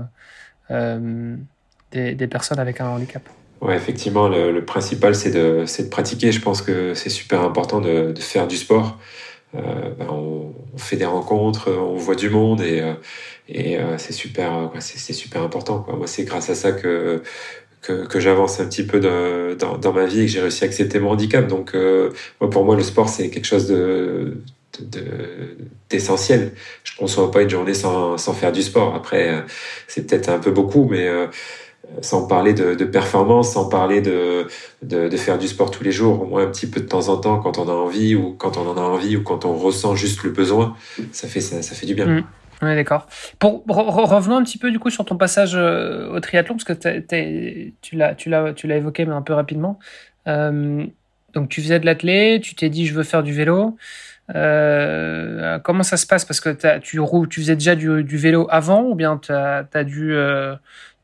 des, personnes avec un handicap. Ouais, effectivement, le, principal c'est de, pratiquer. Je pense que c'est super important de faire du sport. Euh, ben on, fait des rencontres, on voit du monde et, euh, euh, c'est super, c'est super important. Moi, c'est grâce à ça que que, j'avance un petit peu dans, ma vie et que j'ai réussi à accepter mon handicap. Donc, euh, pour moi, le sport, c'est quelque chose de, d'essentiel. Je ne conçois pas une journée sans, sans faire du sport. Après, c'est peut-être un peu beaucoup, mais sans parler de, performance, sans parler de, de, faire du sport tous les jours, au moins un petit peu de temps en temps quand on a envie ou quand on en a envie ou quand on ressent juste le besoin, ça fait, ça, fait du bien. Mmh. Oui, d'accord. Pour revenons un petit peu du coup sur ton passage euh, au triathlon parce que tu l'as évoqué mais un peu rapidement. Euh, donc tu faisais de l'athlé, tu t'es dit je veux faire du vélo. Euh, comment ça se passe? Parce que tu, tu faisais déjà du, vélo avant ou bien tu as, dû euh,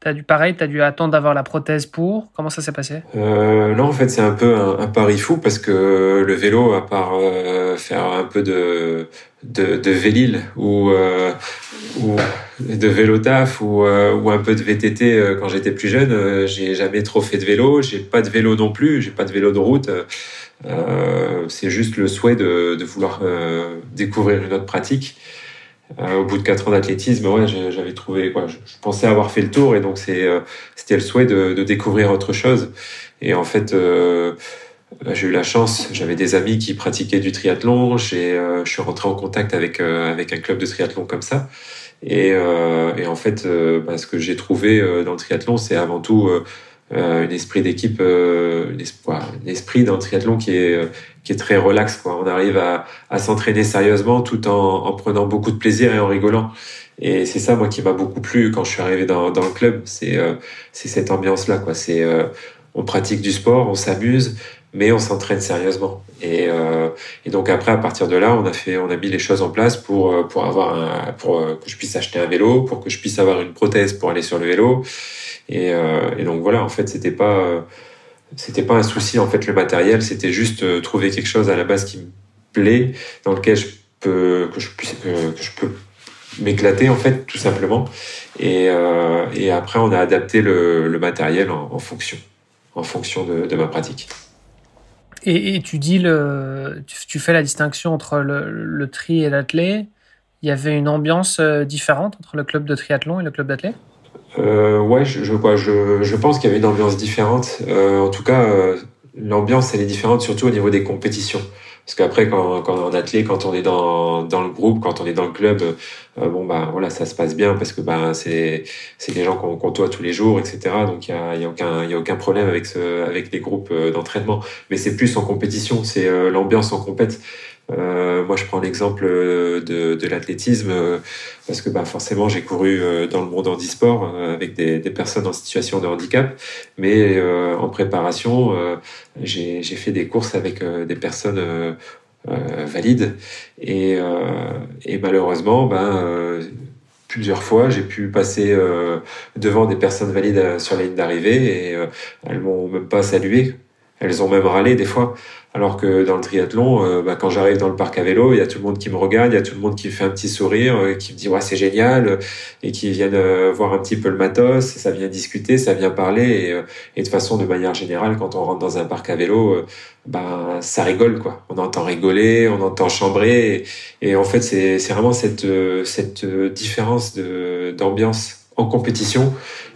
T'as dû pareil, tu as dû attendre d'avoir la prothèse pour. Comment ça s'est passé? Euh, Non, en fait, c'est un peu un, pari fou parce que le vélo, à part euh, faire un peu de de, de vélil ou, euh, ou de vélo taf ou, euh, ou un peu de VTT euh, quand j'étais plus jeune, j'ai jamais trop fait de vélo. J'ai pas de vélo non plus. J'ai pas de vélo de route. c'est juste le souhait de, de vouloir découvrir une autre pratique. Euh, au bout de quatre ans d'athlétisme, ouais, j'avais trouvé, quoi, je, pensais avoir fait le tour et donc c'est, euh, c'était le souhait de, de, découvrir autre chose. Et en fait, euh, bah, j'ai eu la chance, j'avais des amis qui pratiquaient du triathlon, j'ai, je suis rentré en contact avec avec un club de triathlon comme ça. Et, et en fait, bah, ce que j'ai trouvé dans le triathlon, c'est avant tout un esprit d'équipe, un esprit d'un triathlon qui est qui est très relax. Quoi. On arrive à, à s'entraîner sérieusement tout en, en, prenant beaucoup de plaisir et en rigolant. Et c'est ça, moi, qui m'a beaucoup plu quand je suis arrivé dans, dans le club. C'est euh, cette ambiance-là. quoi. C'est euh, On pratique du sport, on s'amuse, mais on s'entraîne sérieusement. Et, euh, et, donc après, à partir de là, on a fait, on a mis les choses en place pour euh, pour avoir pour que je puisse acheter un vélo, pour que je puisse avoir une prothèse pour aller sur le vélo. Et, donc voilà, en fait, c'était pas c'était pas un souci en fait le matériel, c'était juste euh, trouver quelque chose à la base qui me plaît, dans lequel je peux que je puisse que, je peux m'éclater en fait tout simplement. Et, euh, après on a adapté le, matériel en, fonction en fonction de ma pratique. Et, tu dis le tu, fais la distinction entre le, tri et l'athlé. Il y avait une ambiance euh, différente entre le club de triathlon et le club d'athlé? Euh, ouais, je, je, je, je pense qu'il y avait une ambiance différente. Euh, en tout cas, euh, l'ambiance, elle est différente surtout au niveau des compétitions. Parce qu'après, quand, quand en athlète, quand on est dans, dans le groupe, quand on est dans le club, euh, bon bah voilà, ça se passe bien parce que bah c'est c'est des gens qu'on côtoie tous les jours, etc. Donc il y a, y a aucun y a aucun problème avec ce avec les groupes euh, d'entraînement. Mais c'est plus en compétition, c'est l'ambiance en compète. Euh, moi, je prends l'exemple euh, de, l'athlétisme euh, parce que bah, forcément, j'ai couru dans le monde handisport avec des, personnes en situation de handicap, mais en préparation, j'ai fait des courses avec des personnes valides et, et malheureusement, ben plusieurs fois, j'ai pu passer devant des personnes valides sur la ligne d'arrivée et elles m'ont même pas salué. Elles ont même râlé des fois. Alors que dans le triathlon, euh, bah, quand j'arrive dans le parc à vélo, il y a tout le monde qui me regarde, il y a tout le monde qui fait un petit sourire, euh, qui me dit ouais c'est génial, et qui viennent euh, voir un petit peu le matos, ça vient discuter, ça vient parler, et, de façon de manière générale, quand on rentre dans un parc à vélo, bah ça rigole quoi. On entend rigoler, on entend chambrer, et, et en fait c'est vraiment cette cette différence d'ambiance en compétition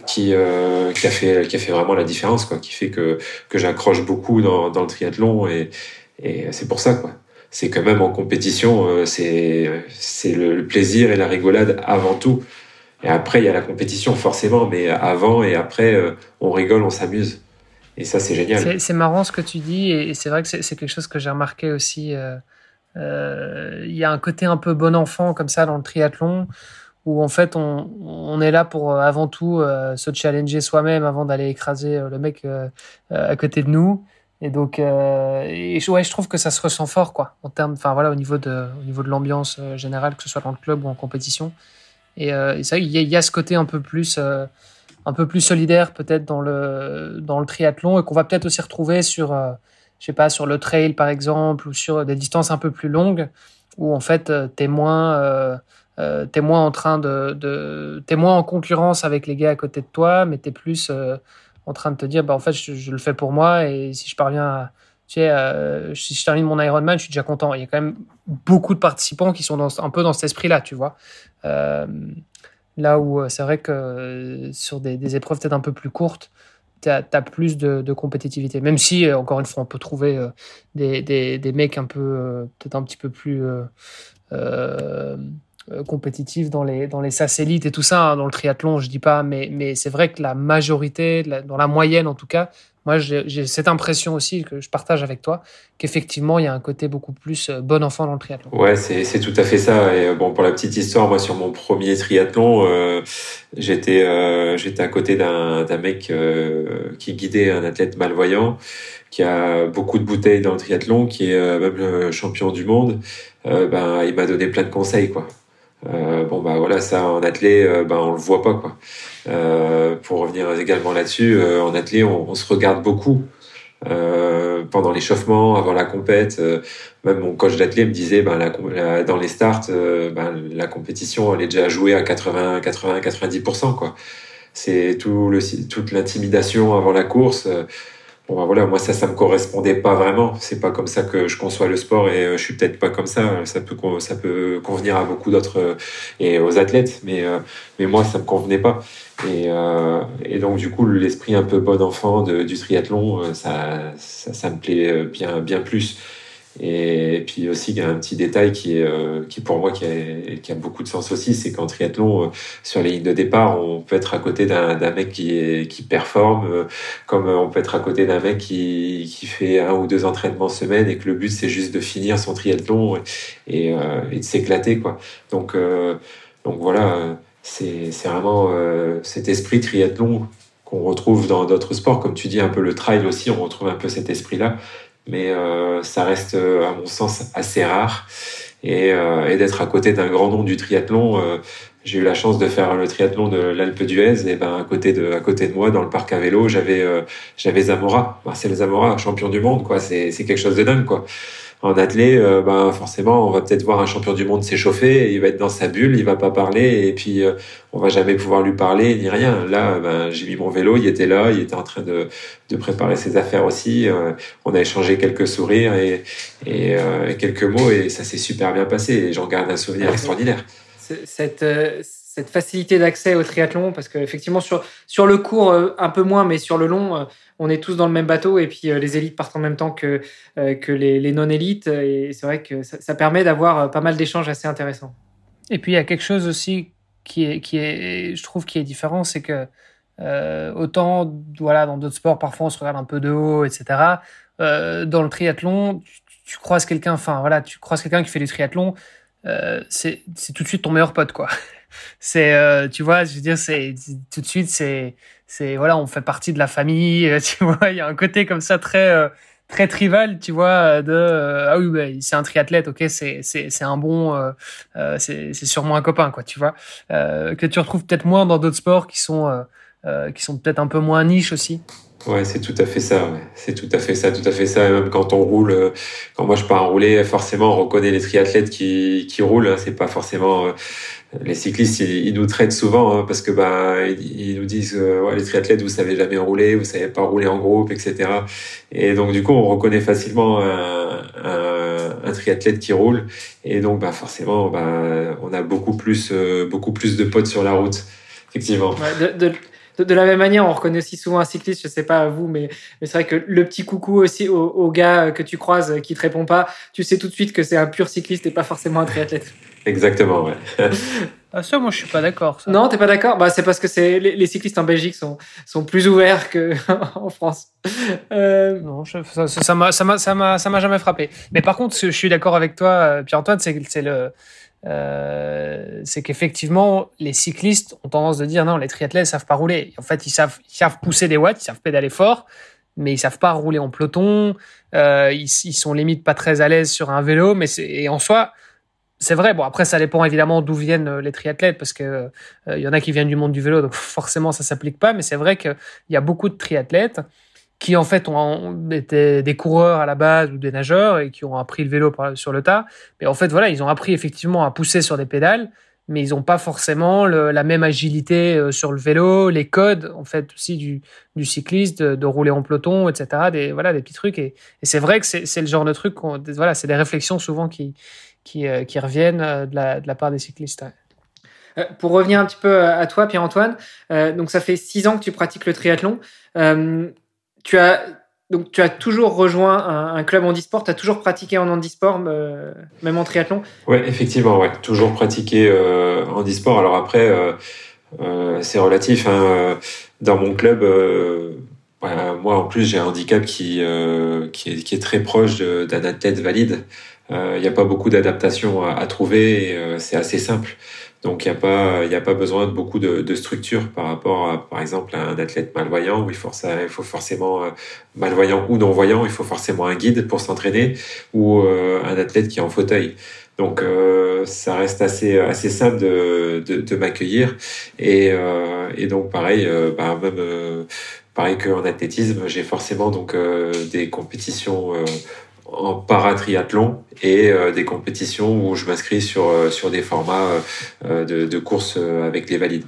qui, euh, qui, a fait, qui a fait vraiment la différence, quoi, qui fait que, que j'accroche beaucoup dans, le triathlon et, c'est pour ça, quoi. C'est quand même en compétition, euh, c'est, c'est le plaisir et la rigolade avant tout. Et après, il y a la compétition, forcément, mais avant et après, euh, on rigole, on s'amuse. Et ça, c'est génial. C'est marrant ce que tu dis, et c'est vrai que c'est quelque chose que j'ai remarqué aussi. Il y a un côté un peu bon enfant comme ça dans le triathlon, où en fait on, est là pour euh, avant tout euh, se challenger soi-même avant d'aller écraser euh, le mec à côté de nous. Et donc, ouais, je trouve que ça se ressent fort, quoi, en termes, enfin voilà, au niveau de, au niveau de l'ambiance générale, que ce soit dans le club ou en compétition. Et, et ça, il y, y, a ce côté un peu plus, un peu plus solidaire peut-être dans le, dans le triathlon et qu'on va peut-être aussi retrouver sur, je sais pas, sur le trail par exemple ou sur des distances un peu plus longues où en fait t'es moins euh, t'es moins en train de, de t'es moins en concurrence avec les gars à côté de toi, mais t'es plus euh, en train de te dire, bah en fait, je, le fais pour moi et si je parviens à, si je termine mon Ironman, je suis déjà content. Il y a quand même beaucoup de participants qui sont un peu dans cet esprit-là, tu vois. Euh, là où c'est vrai que sur des, épreuves peut-être un peu plus courtes, tu as, plus de, compétitivité. Même si, encore une fois, on peut trouver des, des, des, mecs un peu, peut-être un petit peu plus compétitifs dans les, dans les satellites et tout ça, hein, dans le triathlon, je dis pas, mais, mais c'est vrai que la majorité, dans la moyenne en tout cas, moi, j'ai cette impression aussi que je partage avec toi, qu'effectivement, il y a un côté beaucoup plus euh, bon enfant dans le triathlon. Ouais, c'est tout à fait ça. Et euh, bon, pour la petite histoire, moi, sur mon premier triathlon, euh, j'étais euh, j'étais à côté d'un mec qui guidait un athlète malvoyant, qui a beaucoup de bouteilles dans le triathlon, qui est même champion du monde. ben, il m'a donné plein de conseils, quoi. Euh, bon bah voilà ça en athlée euh, ben on le voit pas quoi. Euh, pour revenir également là-dessus, en athlée on, on, se regarde beaucoup pendant l'échauffement, avant la compète. même mon coach d'athlée me disait ben la, dans les starts, ben, la compétition elle est déjà jouée à 80 80 90% quoi. C'est tout le toute l'intimidation avant la course. Bon, ben voilà, moi ça, ça me correspondait pas vraiment. C'est pas comme ça que je conçois le sport et euh, je suis peut-être pas comme ça. Ça peut, ça peut convenir à beaucoup d'autres euh, et aux athlètes, mais, euh, mais moi ça me convenait pas. Et, et donc du coup l'esprit un peu bon enfant de, du triathlon, ça, ça, ça, me plaît bien, bien plus. Et puis aussi, il y a un petit détail qui est, euh, qui pour moi qui a, beaucoup de sens aussi, c'est qu'en triathlon, euh, sur les lignes de départ, on peut être à côté d'un mec qui, qui performe, euh, comme on peut être à côté d'un mec qui, qui fait un ou deux entraînements semaine et que le but c'est juste de finir son triathlon et, de s'éclater. Donc, donc voilà, c'est vraiment cet esprit triathlon qu'on retrouve dans d'autres sports, comme tu dis un peu le trail aussi, on retrouve un peu cet esprit là mais euh, ça reste, euh, à mon sens, assez rare. Et, euh, et d'être à côté d'un grand nom du triathlon, j'ai eu la chance de faire le triathlon de l'Alpe d'Huez. Et ben à côté de à côté de moi dans le parc à vélo j'avais j'avais Zamora. Marcel Zamora champion du monde quoi. C'est c'est quelque chose de dingue quoi en euh, ben forcément, on va peut-être voir un champion du monde s'échauffer, il va être dans sa bulle, il va pas parler, et puis euh, on va jamais pouvoir lui parler ni rien. Là, ben, j'ai mis mon vélo, il était là, il était en train de, de préparer ses affaires aussi. Euh, on a échangé quelques sourires et, et, quelques mots, et ça s'est super bien passé. Et j'en garde un souvenir extraordinaire. Cette, cette facilité d'accès au triathlon, parce qu'effectivement, sur, sur le court, un peu moins, mais sur le long, on est tous dans le même bateau et puis euh, les élites partent en même temps que, euh, que les, non-élites. Et c'est vrai que ça, permet d'avoir euh, pas mal d'échanges assez intéressants. Et puis il y a quelque chose aussi qui est, qui est je trouve, qui est différent, c'est que autant, voilà, dans d'autres sports, parfois on se regarde un peu de haut, etc. dans le triathlon, tu, croises quelqu'un, enfin voilà, tu croises quelqu'un qui fait du triathlon, c'est tout de suite ton meilleur pote, quoi. C'est, tu vois, je veux dire, c'est tout de suite, c'est c'est voilà, on fait partie de la famille, tu vois, il y a un côté comme ça très euh, très tribal, tu vois, de euh, ah oui, bah, c'est un triathlète, ok, c'est c'est c'est un bon, euh, c'est c'est sûrement un copain, quoi, tu vois, que tu retrouves peut-être moins dans d'autres sports qui sont qui sont peut-être un peu moins niche aussi. Ouais, c'est tout à fait ça. C'est tout à fait ça, tout à fait ça. même quand on roule, quand moi je pars rouler, forcément on reconnaît les triathlètes qui qui roulent. Hein. C'est pas forcément les cyclistes, ils, nous traitent souvent hein, parce que bah ils, nous disent euh, ouais, les triathlètes, vous savez jamais rouler, vous savez pas rouler en groupe, etc. Et donc du coup, on reconnaît facilement un, un, triathlète qui roule, et donc bah forcément, bah on a beaucoup plus euh, beaucoup plus de potes sur la route, effectivement. La même manière, on reconnaît aussi souvent un cycliste, je sais pas à vous, mais, mais c'est vrai que le petit coucou aussi au, gars que tu croises qui te répond pas, tu sais tout de suite que c'est un pur cycliste et pas forcément un triathlète. Exactement, ouais. ah, ça, moi, je suis pas d'accord. Non, t'es pas d'accord? Bah, C'est parce que c'est les, cyclistes en Belgique sont, sont plus ouverts qu'en France. Euh... Non, ça, ça, m'a, ça, m'a, ça, m'a, ça m'a jamais frappé. Mais par contre, je suis d'accord avec toi, euh, Pierre-Antoine, c'est, c'est le. Euh, c'est qu'effectivement, les cyclistes ont tendance de dire non, les triathlètes savent pas rouler. En fait, ils savent, ils savent pousser des watts, ils savent pédaler fort, mais ils savent pas rouler en peloton. Euh, ils, ils, sont limite pas très à l'aise sur un vélo, mais et en soi, c'est vrai. Bon, après, ça dépend évidemment d'où viennent euh, les triathlètes, parce que il y en a qui viennent du monde du vélo, donc forcément ça s'applique pas. Mais c'est vrai qu'il y a beaucoup de triathlètes qui en fait ont été des coureurs à la base ou des nageurs et qui ont appris le vélo sur le tas. Mais en fait, voilà, ils ont appris effectivement à pousser sur des pédales, mais ils n'ont pas forcément la même agilité euh, sur le vélo, les codes en fait aussi du, cycliste, de, rouler en peloton, etc. Des voilà des petits trucs. Et, c'est vrai que c'est le genre de truc, voilà, c'est des réflexions souvent qui euh, reviennent euh, de la, de la part des cyclistes. pour revenir un petit peu à toi, Pierre-Antoine, donc ça fait six ans que tu pratiques le triathlon. Tu as donc tu as toujours rejoint un, club handisport, tu as toujours pratiqué en handisport, même en triathlon? Oui, effectivement, ouais. toujours pratiqué en handisport. Alors après, c'est relatif. Hein. Dans mon club, moi en plus j'ai un handicap qui, qui, est, très proche d'un athlète valide. Il euh, n'y a pas beaucoup d'adaptation à, trouver euh, c'est assez simple. Donc il n'y a pas il a pas besoin de beaucoup de, de structure par rapport à par exemple un athlète malvoyant où il faut forcément euh, malvoyant ou non voyant il faut forcément un guide pour s'entraîner ou un athlète qui est en fauteuil. Donc ça reste assez assez simple de, de, de m'accueillir et, et donc pareil bah, même pareil qu'en athlétisme j'ai forcément donc des compétitions en paratriathlon et euh, des compétitions où je m'inscris sur, euh, sur des formats euh, de, courses avec les valides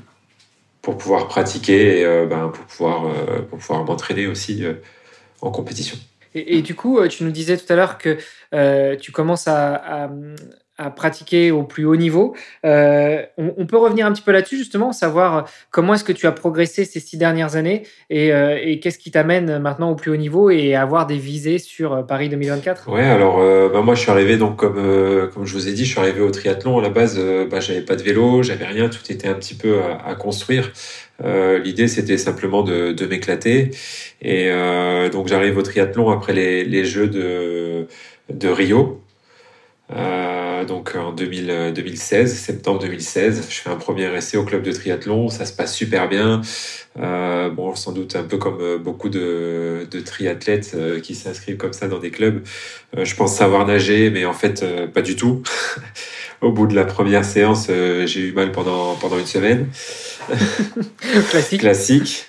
pour pouvoir pratiquer et ben, pour pouvoir, pour pouvoir m'entraîner aussi en compétition. Et, du coup, tu nous disais tout à l'heure que tu commences à pratiquer au plus haut niveau. Euh, on, peut revenir un petit peu là-dessus, justement, savoir comment est-ce que tu as progressé ces six dernières années et, euh, qu'est-ce qui t'amène maintenant au plus haut niveau et avoir des visées sur euh, Paris 2024 Ouais, alors bah, moi je suis arrivé, donc comme, comme je vous ai dit, je suis arrivé au triathlon. À la base, bah, j'avais pas de vélo, j'avais rien, tout était un petit peu à, construire. L'idée, c'était simplement de, de m'éclater. Et donc, j'arrive au triathlon après les, les Jeux de, de Rio. Euh, donc en 2000, 2016, septembre 2016, je fais un premier essai au club de triathlon, ça se passe super bien. Euh, bon, sans doute un peu comme euh, beaucoup de, de triathlètes euh, qui s'inscrivent comme ça dans des clubs. Euh, je pense savoir nager, mais en fait pas du tout. Au bout de la première séance, j'ai eu mal pendant pendant une semaine. Classique. Classique.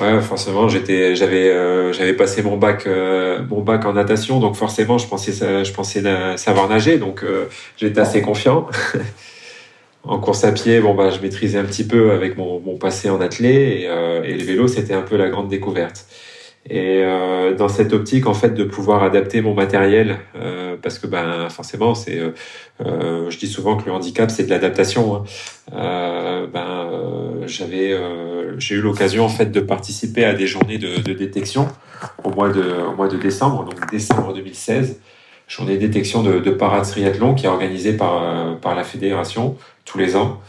Ouais, forcément, j'étais, j'avais, euh, j'avais passé mon bac, euh, mon bac en natation, donc forcément, je pensais, je pensais savoir nager, donc euh, j'étais assez confiant. en course à pied, bon bah, je maîtrisais un petit peu avec mon, mon passé en athlée, et, et le vélo, c'était un peu la grande découverte. Et euh, dans cette optique, en fait, de pouvoir adapter mon matériel, euh, parce que ben forcément, c'est, euh, euh je dis souvent que le handicap, c'est de l'adaptation. Hein. Euh, ben j'avais, j'ai eu l'occasion en fait de participer à des journées de, de, détection au mois de, au mois de décembre, donc décembre 2016, journée de détection de, de paratriathlon qui est organisée par par la fédération tous les ans.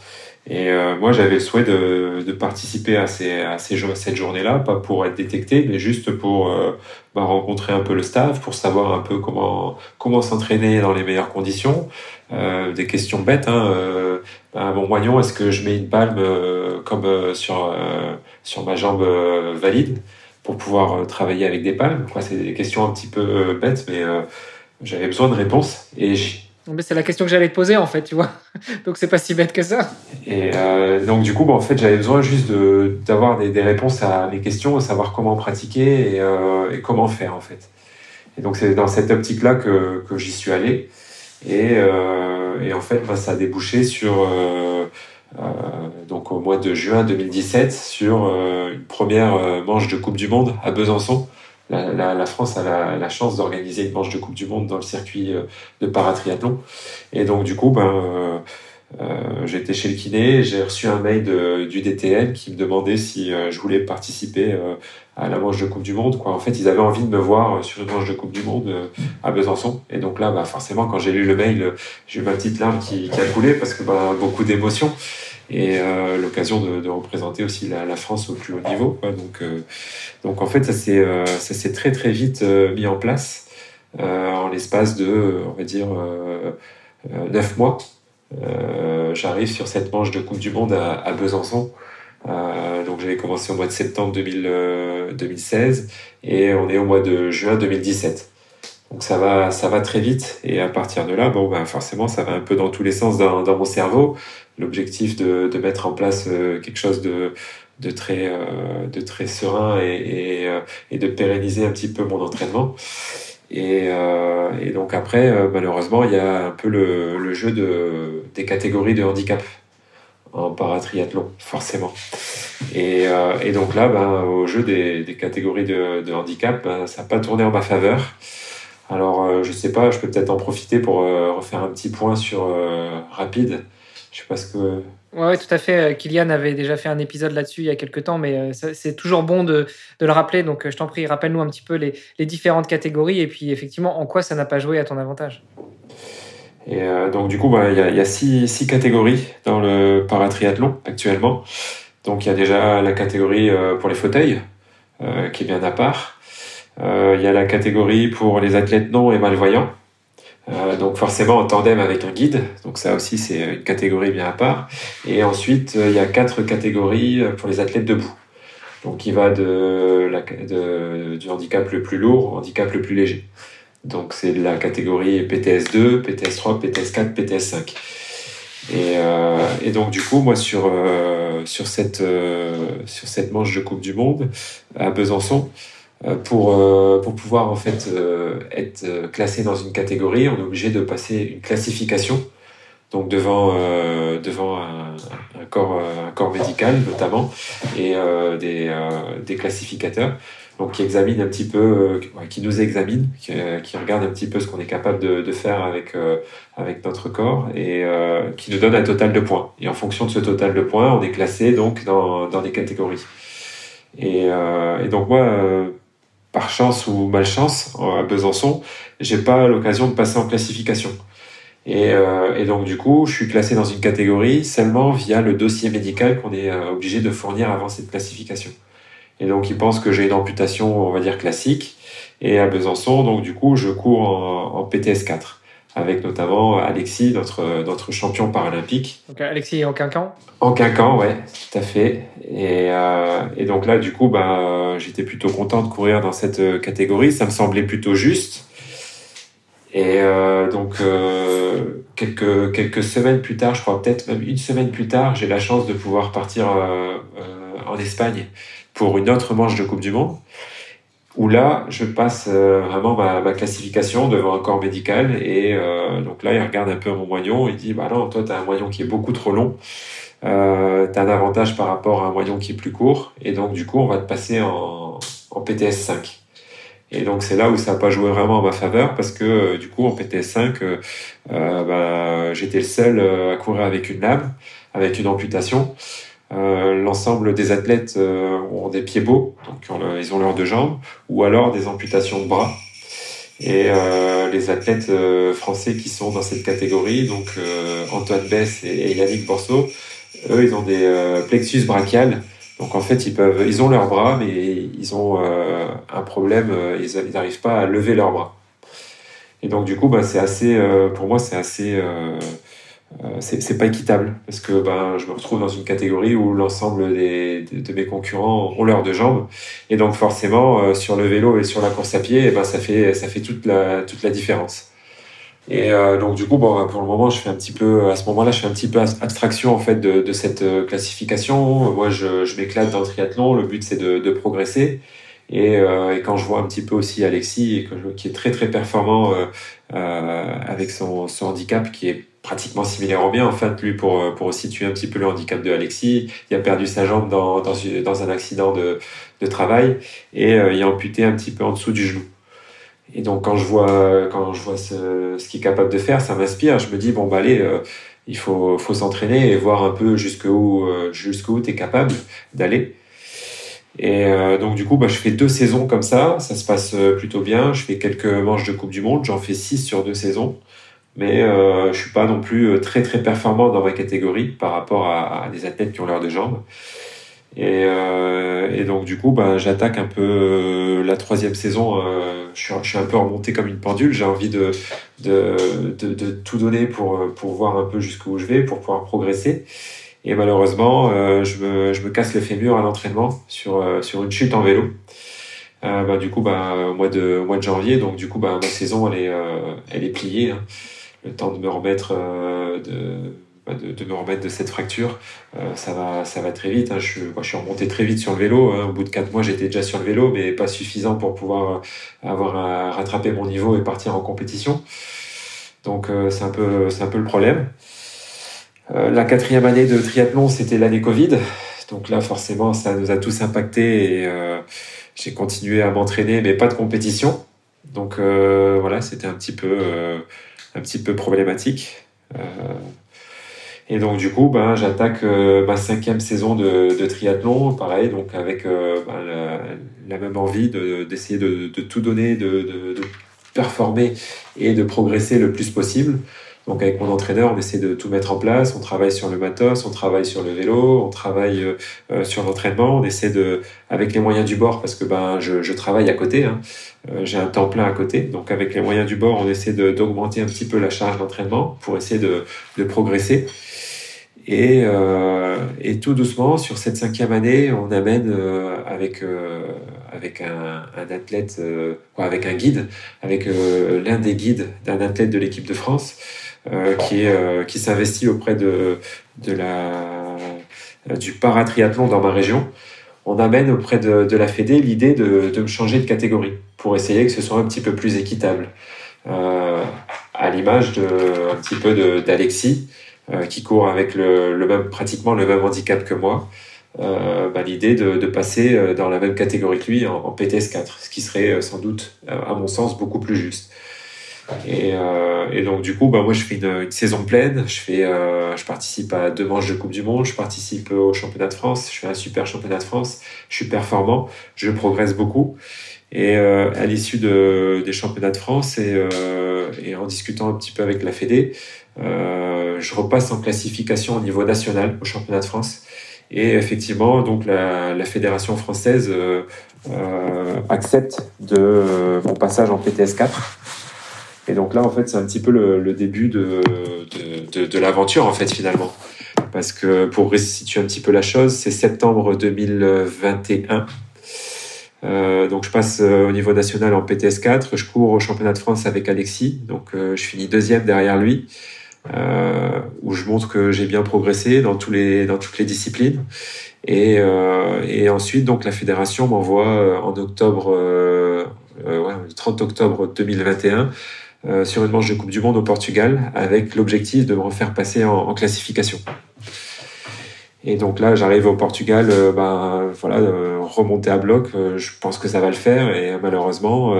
Et euh, moi, j'avais le souhait de, de participer à, ces, à, ces, cette journée-là, pas pour être détecté, mais juste pour euh, bah, rencontrer un peu le staff, pour savoir un peu comment, comment s'entraîner dans les meilleures conditions. Euh, des questions bêtes. Hein, euh, bah, mon moignon, est-ce que je mets une palme euh, comme sur, sur ma jambe valide pour pouvoir travailler avec des palmes? C'est des questions un petit peu bêtes, mais j'avais besoin de réponses. Et c'est la question que j'allais te poser en fait, tu vois. donc c'est pas si bête que ça. Et euh, donc du coup, bah, en fait, j'avais besoin juste d'avoir des, réponses à mes questions, savoir comment pratiquer et, euh, et comment faire en fait. Et donc c'est dans cette optique-là que, j'y suis allé. Et, euh, en fait, bah, ça a débouché sur donc au mois de juin 2017 sur une première manche de Coupe du Monde à Besançon la, la, France a la, la chance d'organiser une manche de Coupe du Monde dans le circuit euh, de paratriathlon. Et donc, du coup, ben, euh, euh, j'étais chez le kiné, j'ai reçu un mail du DTN qui me demandait si euh, je voulais participer à la manche de Coupe du Monde. Quoi. En fait, ils avaient envie de me voir sur une manche de Coupe du Monde à Besançon. Et donc là, bah, forcément, quand j'ai lu le mail, j'ai eu ma petite larme qui, qui a coulé parce que bah, beaucoup d'émotions et euh, l'occasion de, représenter aussi la, France au plus haut niveau. Donc, euh, donc en fait, ça s'est euh, ça s'est très très vite mis en place en l'espace de, on va dire, neuf mois. J'arrive sur cette manche de Coupe du Monde à, Besançon. donc j'avais commencé au mois de septembre 2000, 2016 et on est au mois de juin 2017. Donc ça va, ça va très vite et à partir de là, bon ben forcément ça va un peu dans tous les sens dans, dans mon cerveau l'objectif de, de, mettre en place euh, quelque chose de, de, très, euh, de très serein et, et, euh, et, de pérenniser un petit peu mon entraînement. Et, et donc après, malheureusement, il y a un peu le, le, jeu de, des catégories de handicap en paratriathlon, forcément. Et, et donc là, ben, au jeu des, des catégories de, handicap, ben, ça n'a pas tourné en ma faveur. Alors, je sais pas, je peux peut-être en profiter pour refaire un petit point sur rapide Je sais pas ce que. Oui, tout à fait. Kylian avait déjà fait un épisode là-dessus il y a quelques temps, mais c'est toujours bon de, de, le rappeler. Donc, je t'en prie, rappelle-nous un petit peu les, les, différentes catégories et puis effectivement en quoi ça n'a pas joué à ton avantage. Et donc, du coup, bah, il y, a, y, a six, six, catégories dans le paratriathlon actuellement. Donc, il y a déjà la catégorie pour les fauteuils, qui est bien à part. Il y a la catégorie pour les athlètes non et malvoyants. Euh, donc forcément en tandem avec un guide, donc ça aussi c'est une catégorie bien à part. Et ensuite euh, il y a quatre catégories euh, pour les athlètes debout. Donc il va de, la, de, du handicap le plus lourd au handicap le plus léger. Donc c'est la catégorie PTS2, PTS3, PTS4, PTS5. Et, euh, et donc du coup moi sur euh, sur cette sur cette manche de Coupe du Monde à Besançon, euh, pour, euh, pour pouvoir en fait euh, être classé dans une catégorie, on est obligé de passer une classification, donc devant, devant un, un, corps, un corps médical notamment, et des, des classificateurs donc qui examinent un petit peu, qui nous examinent, qui, qui regardent un petit peu ce qu'on est capable de, de faire avec, avec notre corps et qui nous donne un total de points. Et en fonction de ce total de points, on est classé donc dans, dans des catégories. Et, et donc moi, par chance ou malchance, à Besançon, j'ai pas l'occasion de passer en classification. Et, euh, et, donc du coup, je suis classé dans une catégorie seulement via le dossier médical qu'on est euh, obligé de fournir avant cette classification. Et donc ils pensent que j'ai une amputation, on va dire classique. Et à Besançon, donc du coup, je cours en, en PTS 4 avec notamment Alexis, notre, notre champion paralympique. Donc Alexis en quinquant En quinquant, ouais, tout à fait. Et, euh, et donc là, du coup, bah, j'étais plutôt content de courir dans cette catégorie. Ça me semblait plutôt juste. Et euh, donc, euh, quelques, quelques semaines plus tard, je crois peut-être même une semaine plus tard, j'ai la chance de pouvoir partir euh, euh, en Espagne pour une autre manche de Coupe du Monde où là, je passe euh, vraiment ma, ma, classification devant un corps médical. Et euh, donc là, il regarde un peu mon moignon. Il dit, bah non, toi, tu as un moignon qui est beaucoup trop long. Euh, tu as un avantage par rapport à un moignon qui est plus court. Et donc, du coup, on va te passer en, en PTS 5. Et donc, c'est là où ça n'a pas joué vraiment en ma faveur parce que, euh, du coup, en PTS 5, euh, bah, j'étais le seul à courir avec une lame, avec une amputation. Euh, l'ensemble des athlètes euh, ont des pieds beaux, donc ils ont leurs deux jambes, ou alors des amputations de bras. Et euh, les athlètes français qui sont dans cette catégorie, donc Antoine Bess et, Yannick Borso, eux, ils ont des plexus brachial. Donc en fait, ils peuvent, ils ont leurs bras, mais ils ont un problème, ils n'arrivent pas à lever leurs bras. Et donc du coup, bah, c'est assez, pour moi, c'est assez euh, c'est pas équitable parce que ben, je me retrouve dans une catégorie où l'ensemble des, de, mes concurrents ont l'heure de jambes. Et donc forcément euh, sur le vélo et sur la course à pied et eh ben ça fait ça fait toute la toute la différence. Et euh, donc du coup bon pour le moment je fais un petit peu à ce moment-là je fais un petit peu abstraction en fait de, de cette euh, classification. Moi je, je m'éclate dans le triathlon. Le but c'est de, de progresser. Et, euh, et, quand je vois un petit peu aussi Alexis, qui est très très performant euh, avec son, son handicap, qui est pratiquement similaire au mien. En fait, lui, pour, euh, pour situer un petit peu le handicap de Alexis, il a perdu sa jambe dans, dans, un accident de, de travail et euh, il a amputé un petit peu en dessous du genou. Et donc, quand je vois, quand je vois ce, ce qu'il est capable de faire, ça m'inspire. Je me dis, bon, bah, allez, euh, il faut, faut s'entraîner et voir un peu jusqu'où euh, jusqu'où tu es capable d'aller. Et donc, du coup, bah, je fais deux saisons comme ça. Ça se passe plutôt bien. Je fais quelques manches de Coupe du Monde. J'en fais six sur deux saisons mais euh, je suis pas non plus euh, très très performant dans ma catégorie par rapport à, à des athlètes qui ont l'air de jambes. Et, euh, et, donc du coup, bah, j'attaque un peu euh, la troisième saison. Euh, je, suis, je, suis, un peu remonté comme une pendule. J'ai envie de, de, de, de, tout donner pour, pour voir un peu jusqu'où je vais, pour pouvoir progresser. Et malheureusement, euh, je, me, je me casse le fémur à l'entraînement sur, sur une chute en vélo. bah, du coup, bah, au mois de, au mois de janvier, donc du coup, bah, ma saison, elle est, elle est pliée. Hein le temps de me remettre euh, bah, de, de, me remettre de cette fracture. Euh, ça, va, ça va très vite. Hein. Je, suis remonté très vite sur le vélo. Hein. Au bout de quatre mois, j'étais déjà sur le vélo, mais pas suffisant pour pouvoir euh, avoir rattrapé mon niveau et partir en compétition. Donc c'est un peu, un peu le problème. la quatrième année de triathlon, c'était l'année Covid. Donc là, forcément, ça nous a tous impacté et j'ai continué à m'entraîner, mais pas de compétition. Donc voilà, c'était un petit peu un petit peu problématique. Euh, Et donc du coup, ben, j'attaque euh, ma cinquième saison de, triathlon, pareil, donc avec euh, ben, la, même envie d'essayer de, de, tout donner, de, performer et de progresser le plus possible. Donc avec mon entraîneur, on essaie de tout mettre en place. On travaille sur le matos, on travaille sur le vélo, on travaille euh, sur l'entraînement. On essaie de, avec les moyens du bord, parce que ben je, je travaille à côté. Hein. Euh, j'ai un temps plein à côté. Donc avec les moyens du bord, on essaie d'augmenter un petit peu la charge d'entraînement pour essayer de, de progresser. Et, euh, et, tout doucement, sur cette cinquième année, on amène euh, avec euh, avec un, un athlète, euh, avec un guide, avec l'un des guides d'un athlète de l'équipe de France, qui est, qui s'investit auprès de la du paratriathlon dans ma région. On amène auprès de, la Fédé l'idée de, de me changer de catégorie pour essayer que ce soit un petit peu plus équitable. à l'image de un petit peu d'Alexis euh, qui court avec le, pratiquement le même handicap que moi, euh, bah, l'idée de, passer euh, dans la même catégorie que lui en, en PTS 4, ce qui serait euh, sans doute, à mon sens, beaucoup plus juste. Et, euh, et, donc du coup, bah moi je fais une, une saison pleine. Je fais, euh, je participe à deux manches de Coupe du Monde. Je participe au championnat de France. Je fais un super championnat de France. Je suis performant. Je progresse beaucoup. Et euh, à l'issue de, des championnats de France et, et, en discutant un petit peu avec la Fédé, euh, je repasse en classification au niveau national au championnat de France. Et effectivement, donc la, la fédération française euh, euh accepte de euh, mon passage en PTS 4. Et donc là, en fait, c'est un petit peu le, début de, de, l'aventure, en fait, finalement. Parce que pour resituer un petit peu la chose, c'est septembre 2021. Euh, donc je passe au niveau national en PTS 4, je cours au championnat de France avec Alexis, donc euh, je finis deuxième derrière lui euh, où je montre que j'ai bien progressé dans tous les dans toutes les disciplines. Et, euh, ensuite, donc la fédération m'envoie euh, en octobre, euh, euh, le 30 octobre 2021, euh, sur une manche de Coupe du Monde au Portugal, avec l'objectif de me refaire passer en, classification. Et donc là, j'arrive au Portugal, euh, ben voilà, euh, remonter à bloc. Je pense que ça va le faire. Et malheureusement,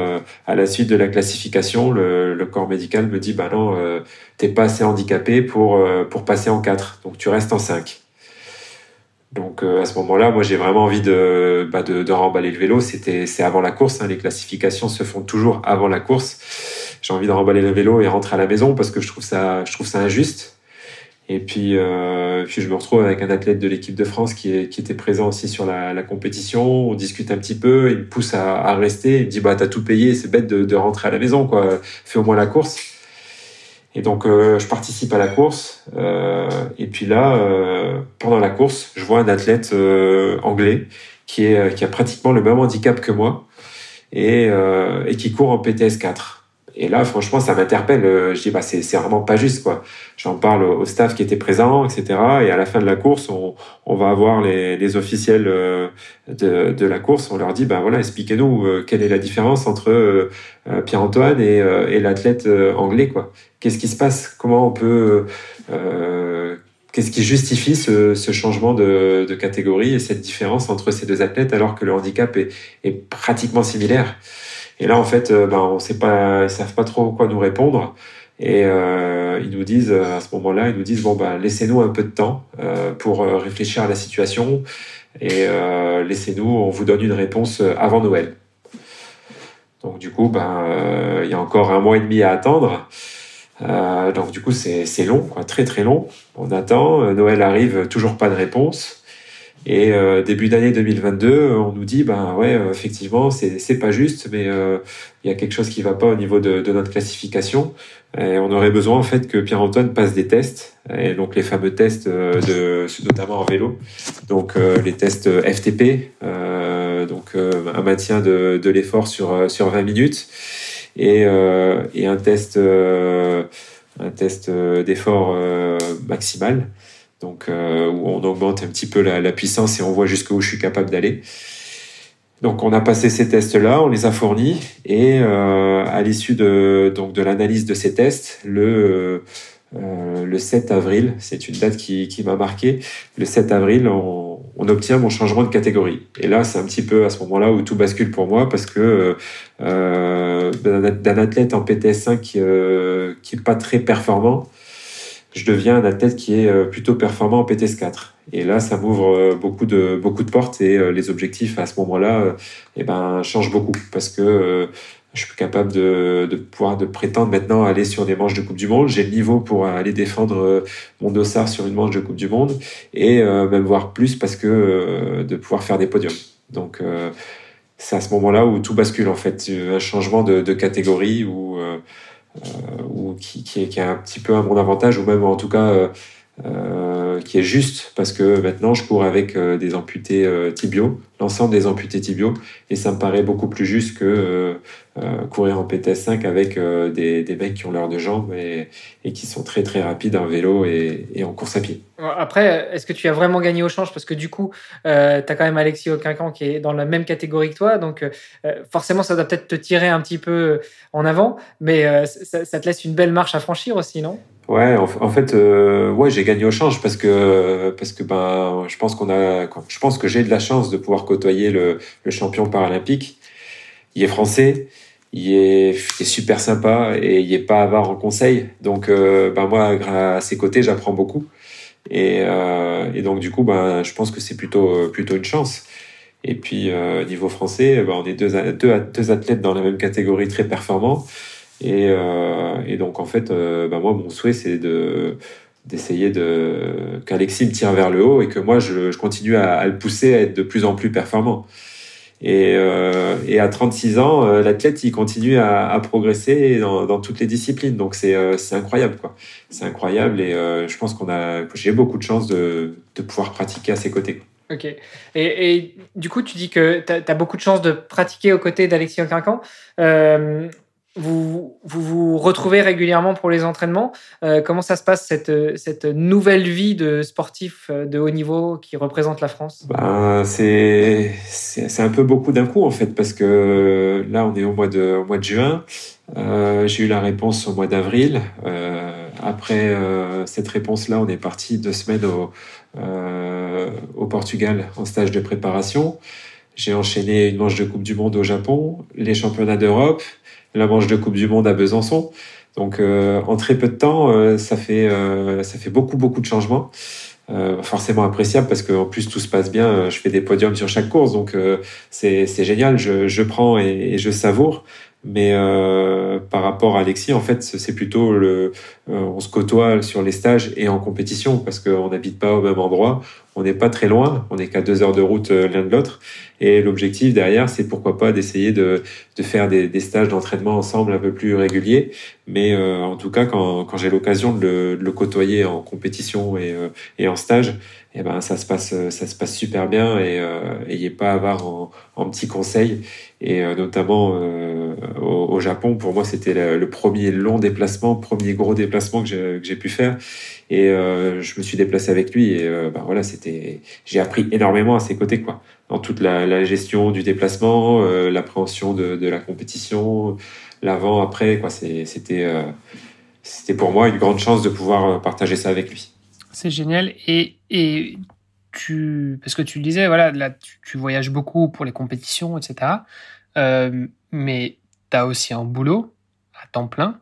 à la suite de la classification, le, corps médical me dit, bah non, t'es pas assez handicapé pour pour passer en 4. Donc tu restes en 5. Donc à ce moment-là, moi j'ai vraiment envie de, bah, de, de remballer le vélo. C'était c'est avant la course. Hein. Les classifications se font toujours avant la course. J'ai envie de remballer le vélo et rentrer à la maison parce que je trouve ça je trouve ça injuste et puis, euh, puis je me retrouve avec un athlète de l'équipe de France qui, est, qui était présent aussi sur la, la, compétition. On discute un petit peu, il me pousse à, à rester. Il me dit bah t'as tout payé, c'est bête de, de, rentrer à la maison quoi. Fais au moins la course. Et donc euh, je participe à la course. Euh, et puis là, euh, pendant la course, je vois un athlète euh, anglais qui est qui a pratiquement le même handicap que moi et, euh, et qui court en PTS 4. Et là, franchement, ça m'interpelle. Euh, je dis, bah, c'est, vraiment pas juste, quoi. J'en parle au staff qui était présent, etc. Et à la fin de la course, on, va avoir les, officiels euh, de, la course. On leur dit, bah voilà, expliquez-nous euh, quelle est la différence entre Pierre-Antoine et, l'athlète anglais, quoi. Qu'est-ce qui se passe? Comment on peut euh, Qu'est-ce qui justifie ce, changement de, catégorie et cette différence entre ces deux athlètes alors que le handicap est pratiquement similaire? Et là, en fait, euh, ben, on sait pas, ils savent pas trop quoi nous répondre. Et euh, ils nous disent, à ce moment-là, ils nous disent, bon, ben, laissez-nous un peu de temps euh, pour euh, réfléchir à la situation et euh, laissez-nous, on vous donne une réponse avant Noël. Donc du coup, ben, il y a encore un mois et demi à attendre. donc du coup, c'est long, quoi, très très long. On attend, Noël arrive, toujours pas de réponse. Et euh, début d'année 2022, on nous dit, ben ouais, euh, effectivement, c'est c'est pas juste, mais euh, il y a quelque chose qui va pas au niveau de, de notre classification. Et on aurait besoin en fait que Pierre-Antoine passe des tests, et donc les fameux tests de, notamment en vélo, donc les tests FTP, donc un maintien de, de l'effort sur sur 20 minutes, et, et un test un test d'effort maximal donc euh, où on augmente un petit peu la, puissance et on voit jusqu'où je suis capable d'aller. Donc on a passé ces tests-là, on les a fournis et euh, à l'issue de de l'analyse de ces tests, le euh, le 7 avril, c'est une date qui, qui m'a marqué. Le 7 avril, on, obtient mon changement de catégorie. Et là, c'est un petit peu à ce moment-là où tout bascule pour moi parce que d'un athlète en PTS 5 euh, qui est pas très performant, je deviens un athlète qui est plutôt performant en PTS 4. Et là, ça m'ouvre beaucoup de beaucoup de portes et les objectifs à ce moment-là, eh ben, changent beaucoup parce que je suis capable de, de, pouvoir de prétendre maintenant aller sur des manches de Coupe du Monde. J'ai le niveau pour aller défendre euh, mon dossard sur une manche de Coupe du Monde et euh, même voir plus parce que euh, de pouvoir faire des podiums. Donc c'est à ce moment-là où tout bascule en fait, un changement de, de catégorie ou ou qui, est un petit peu à mon avantage ou même en tout cas euh, qui est juste parce que maintenant je cours avec euh, des amputés euh, tibiaux, l'ensemble des amputés tibiaux, et ça me paraît beaucoup plus juste que courir en PTS 5 avec des, mecs qui ont l'heure de jambes et, qui sont très très rapides en vélo et, en course à pied. Après, est-ce que tu as vraiment gagné au change? Parce que du coup, tu as quand même Alexis Auquincan qui est dans la même catégorie que toi, donc forcément ça doit peut-être te tirer un petit peu en avant, mais ça te laisse une belle marche à franchir aussi, non? Ouais, en, fait, euh, ouais, j'ai gagné au change parce que parce que ben, je pense qu'on a, je pense que j'ai de la chance de pouvoir côtoyer le, le champion paralympique. Il est français, il est, il est, super sympa et il est pas avare en conseil. Donc, euh, ben moi, à ses côtés, j'apprends beaucoup. Et, euh, et donc du coup, ben, je pense que c'est plutôt plutôt une chance. Et puis euh, niveau français, ben, on est deux, deux deux athlètes dans la même catégorie très performants. Et, euh, et donc en fait, euh, bah moi mon souhait c'est de d'essayer de qu'Alexis me tire vers le haut et que moi je, continue à, le pousser à être de plus en plus performant. Et, euh, et à 36 ans, euh, l'athlète il continue à, progresser dans, toutes les disciplines. Donc c'est euh, incroyable quoi. C'est incroyable et je pense qu'on a j'ai beaucoup de chance de, de pouvoir pratiquer à ses côtés. Ok. Et, du coup, tu dis que tu as, as, beaucoup de chance de pratiquer aux côtés d'Alexis Quincan. Vous, vous, retrouvez régulièrement pour les entraînements. Euh, comment ça se passe, cette, cette nouvelle vie de sportif euh, de haut niveau qui représente la France? Ben, C'est un peu beaucoup d'un coup, en fait, parce que là, on est au mois de, au mois de juin. Euh, J'ai eu la réponse au mois d'avril. Après cette réponse-là, on est parti deux semaines au, au Portugal en stage de préparation. J'ai enchaîné une manche de Coupe du Monde au Japon, les championnats d'Europe, la manche de Coupe du Monde à Besançon. Donc euh, en très peu de temps, euh, ça fait euh, ça fait beaucoup beaucoup de changements. forcément appréciable parce qu'en plus tout se passe bien. Je fais des podiums sur chaque course, donc c'est génial. Je, je prends et, et, je savoure. Mais par rapport à Alexis, en fait, c'est plutôt le, on se côtoie sur les stages et en compétition parce qu'on n'habite pas au même endroit. On n'est pas très loin, on n'est qu'à deux heures de route l'un de l'autre. Et l'objectif derrière, c'est pourquoi pas d'essayer de, de faire des, des stages d'entraînement ensemble un peu plus réguliers. Mais euh, en tout cas, quand, quand j'ai l'occasion de le, de le, côtoyer en compétition et, euh, et en stage, eh ben ça se passe ça se passe super bien et euh, il n'est pas avare en, en petits conseils et euh, notamment euh, au, au, Japon pour moi c'était le, le, premier long déplacement premier gros déplacement que j'ai pu faire et euh, je me suis déplacé avec lui et ben voilà c'était j'ai appris énormément à ses côtés quoi dans toute la, gestion du déplacement, euh, l'appréhension de, la compétition, l'avant, après. Quoi, c'était, euh, c'était pour moi une grande chance de pouvoir euh, partager ça avec lui. C'est génial. Et, et tu, parce que tu le disais, voilà, là, tu, tu voyages beaucoup pour les compétitions, etc. Euh, mais tu as aussi un boulot à temps plein.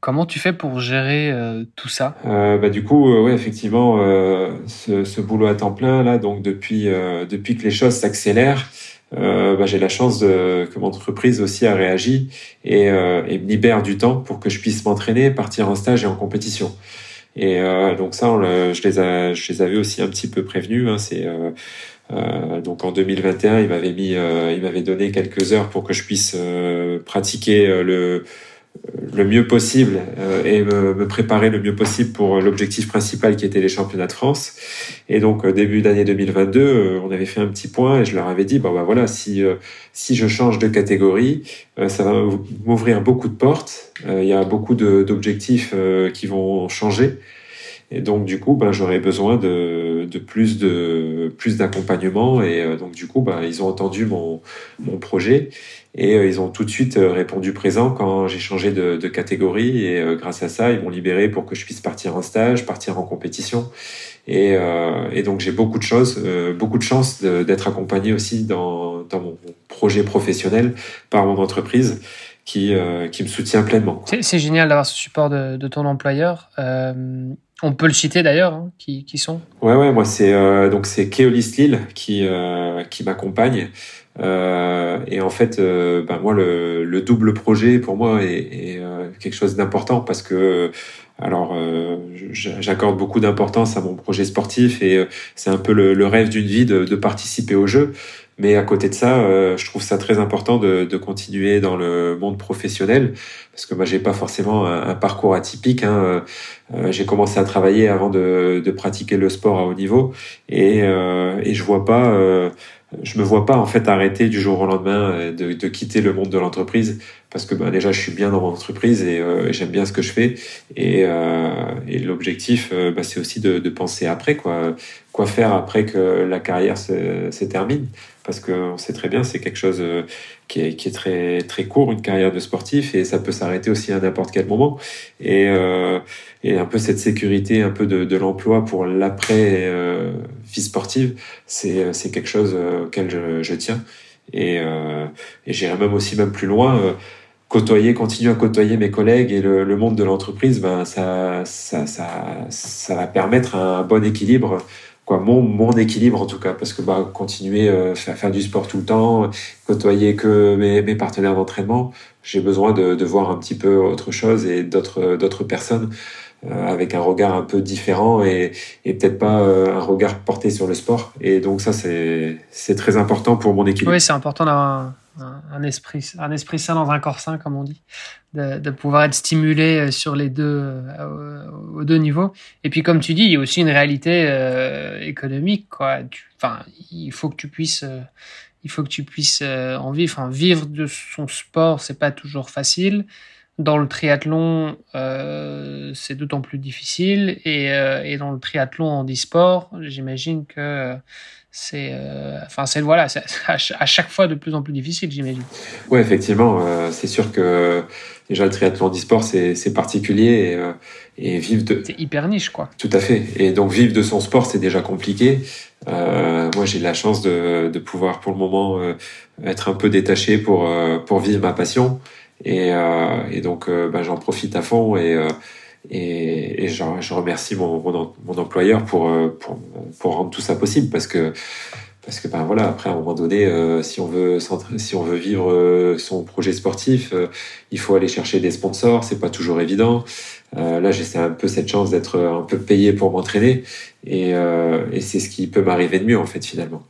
Comment tu fais pour gérer euh, tout ça? Euh, bah, Du coup, euh, ouais, effectivement, euh, ce, ce, boulot à temps plein, là, donc depuis, euh, depuis que les choses s'accélèrent, euh, bah, j'ai la chance de, que mon entreprise aussi a réagi et, et, me libère du temps pour que je puisse m'entraîner, partir en stage et en compétition. Et donc ça, on le, je, les a, je les avais aussi un petit peu prévenus. Hein, c'est donc en 2021, il m'avait mis, il m'avait donné quelques heures pour que je puisse pratiquer le le mieux possible euh, et me, préparer le mieux possible pour l'objectif principal qui était les championnats de France. Et donc euh, début d'année 2022, euh, on avait fait un petit point et je leur avais dit bah voilà si si je change de catégorie, ça va m'ouvrir beaucoup de portes. Il y a beaucoup d'objectifs qui vont changer. Et donc du coup, ben, j'aurais besoin de, de, plus de plus d'accompagnement. Et donc du coup, ben, ils ont entendu mon, mon projet et euh, ils ont tout de suite euh, répondu présent quand j'ai changé de, catégorie. Et euh, grâce à ça, ils m'ont libéré pour que je puisse partir en stage, partir en compétition. Et, et donc j'ai beaucoup de choses, beaucoup de chance d'être accompagné aussi dans, dans mon projet professionnel par mon entreprise qui, qui me soutient pleinement. C'est génial d'avoir ce support de, de ton employeur. On peut le citer d'ailleurs, hein, qui, qui, sont Ouais, ouais, moi c'est euh, donc c'est Keolis Lille qui euh, qui m'accompagne. Euh, et en fait, euh, ben moi le, le, double projet pour moi est, est euh, quelque chose d'important parce que alors j'accorde beaucoup d'importance à mon projet sportif et c'est un peu le, le rêve d'une vie de, de, participer au jeu. Mais à côté de ça, je trouve ça très important de, de, continuer dans le monde professionnel parce que moi j'ai pas forcément un, parcours atypique. Hein. Euh, j'ai commencé à travailler avant de, de, pratiquer le sport à haut niveau et, euh, et je vois pas, euh, je me vois pas en fait arrêter du jour au lendemain euh, de, de quitter le monde de l'entreprise parce que ben, déjà je suis bien dans mon entreprise et, et j'aime bien ce que je fais. Et, et l'objectif ben, c'est aussi de, penser après quoi, quoi faire après que la carrière se, termine? Parce qu'on sait très bien c'est quelque chose qui est, qui est, très court une carrière de sportif et ça peut s'arrêter aussi à n'importe quel moment. Et euh, un peu cette sécurité un peu de, l'emploi pour l'après euh, vie sportive, c'est euh, quelque chose euh, auquel je, tiens. Et, euh, j'irai même aussi même plus loin. Euh, côtoyer, continuer à côtoyer mes collègues et le, monde de l'entreprise, ben ça, ça, ça, ça va permettre un bon équilibre quoi mon mon équilibre en tout cas parce que bah continuer euh, faire du sport tout le temps côtoyer que mes, mes partenaires d'entraînement j'ai besoin de, de voir un petit peu autre chose et d'autres d'autres personnes euh, avec un regard un peu différent et, et peut-être pas euh, un regard porté sur le sport. Et donc ça, c'est très important pour mon équilibre. Oui, c'est important d'avoir un, esprit, un esprit sain dans un corps sain, comme on dit, de, de pouvoir être stimulé euh, sur les deux, aux deux niveaux. Et puis, comme tu dis, il y a aussi une réalité euh, économique. Quoi. Enfin, il faut que tu puisses... il faut que tu puisses en vivre. Enfin, vivre de son sport, c'est pas toujours facile. Dans le triathlon, euh, c'est d'autant plus difficile. Et, euh, et, dans le triathlon en e-sport, j'imagine que c'est euh, enfin c'est voilà à chaque fois de plus en plus difficile j'imagine. Ouais effectivement euh, c'est sûr que déjà le triathlon e-sport c'est particulier et, euh, et vivre de c'est hyper niche quoi. Tout à fait. Et donc vivre de son sport c'est déjà compliqué. Euh, moi j'ai la chance de, de pouvoir pour le moment être un peu détaché pour pour vivre ma passion. Et, euh, et donc, euh, bah, j'en profite à fond et, euh, et, et je, je, remercie mon, mon, mon employeur pour, pour, pour, rendre tout ça possible parce que parce que ben voilà après à un moment donné euh, si on veut si on veut vivre euh, son projet sportif euh, il faut aller chercher des sponsors c'est pas toujours évident. Là j'ai un peu cette chance d'être un peu payé pour m'entraîner et, et c'est ce qui peut m'arriver de mieux en fait finalement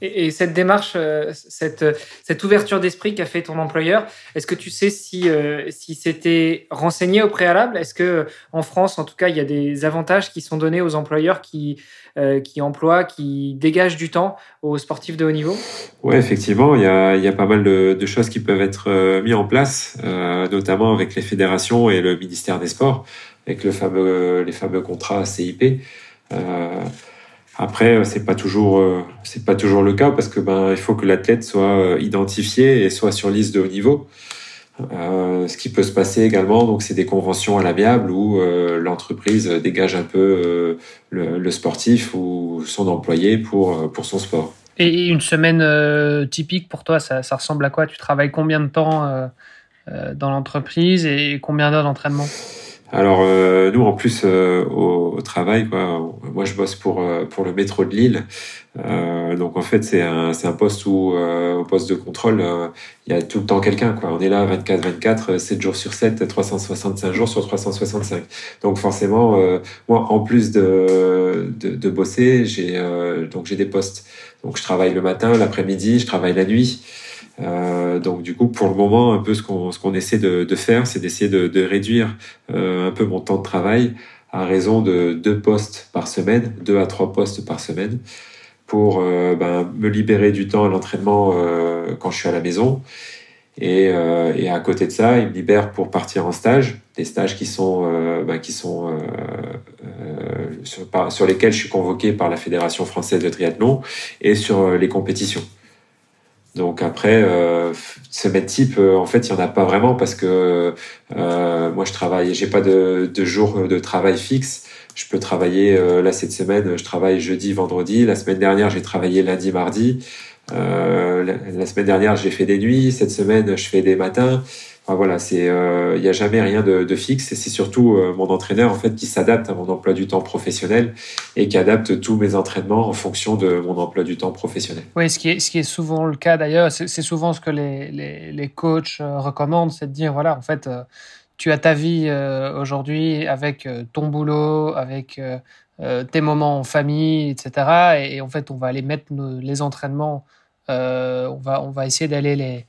et, et cette démarche, euh, cette, ouverture d'esprit qu'a fait ton employeur, est-ce que tu sais si, euh, c'était renseigné au préalable? Est-ce que en France, en tout cas, il y a des avantages qui sont donnés aux employeurs qui, euh, emploient, qui dégagent du temps aux sportifs de haut niveau? Oui, effectivement, il y a, pas mal de, choses qui peuvent être euh, mises en place, euh, notamment avec les fédérations et le ministère des Sports, avec les fameux contrats CIP. Euh, après, euh, c'est pas toujours, euh, pas toujours le cas parce que ben il faut que l'athlète soit euh, identifié et soit sur liste de haut niveau. Ce qui peut se passer également, donc c'est des conventions à l'amiable où l'entreprise dégage un peu le, sportif ou son employé pour pour son sport. Et une semaine typique pour toi, ça, ressemble à quoi? Tu travailles combien de temps dans l'entreprise et combien d'heures d'entraînement? Alors euh, nous en plus euh, au, au, travail, quoi, moi je bosse pour euh, pour le métro de Lille. Euh, donc en fait c'est un c'est un poste où euh, au poste de contrôle il y a tout le temps quelqu'un quoi. On est là 24 24 7 jours sur 7 365 jours sur 365. Donc forcément moi en plus de de, de bosser, j'ai donc j'ai des postes. Donc je travaille le matin, l'après-midi, je travaille la nuit. Euh, donc du coup, pour le moment, un peu ce qu'on essaie de, faire, c'est d'essayer de, réduire euh, un peu mon temps de travail à raison de deux postes par semaine, deux à trois postes par semaine, pour euh, ben, me libérer du temps à l'entraînement quand je suis à la maison. Et, à côté de ça, il me libère pour partir en stage, des stages qui sont ben, qui sont sur, sur lesquels je suis convoqué par la Fédération française de triathlon et sur les compétitions. Donc après, euh, type, euh, en fait, il y en a pas vraiment parce que euh, moi, je travaille, j'ai pas de, de jour de travail fixe. Je peux travailler euh, là cette semaine, je travaille jeudi, vendredi. La semaine dernière, j'ai travaillé lundi, mardi. La, semaine dernière, j'ai fait des nuits. Cette semaine, je fais des matins. Voilà, c'est, euh, il n'y a jamais rien de, de fixe et c'est surtout euh, mon entraîneur en fait qui s'adapte à mon emploi du temps professionnel et qui adapte tous mes entraînements en fonction de mon emploi du temps professionnel. Oui, ce qui est, ce qui est souvent le cas d'ailleurs, c'est, souvent ce que les, les, les coachs euh, recommandent, c'est de dire voilà, en fait, tu as ta vie aujourd'hui avec ton boulot, avec tes moments en famille, etc. Et, en fait, on va aller mettre les entraînements, on va, on va essayer d'aller les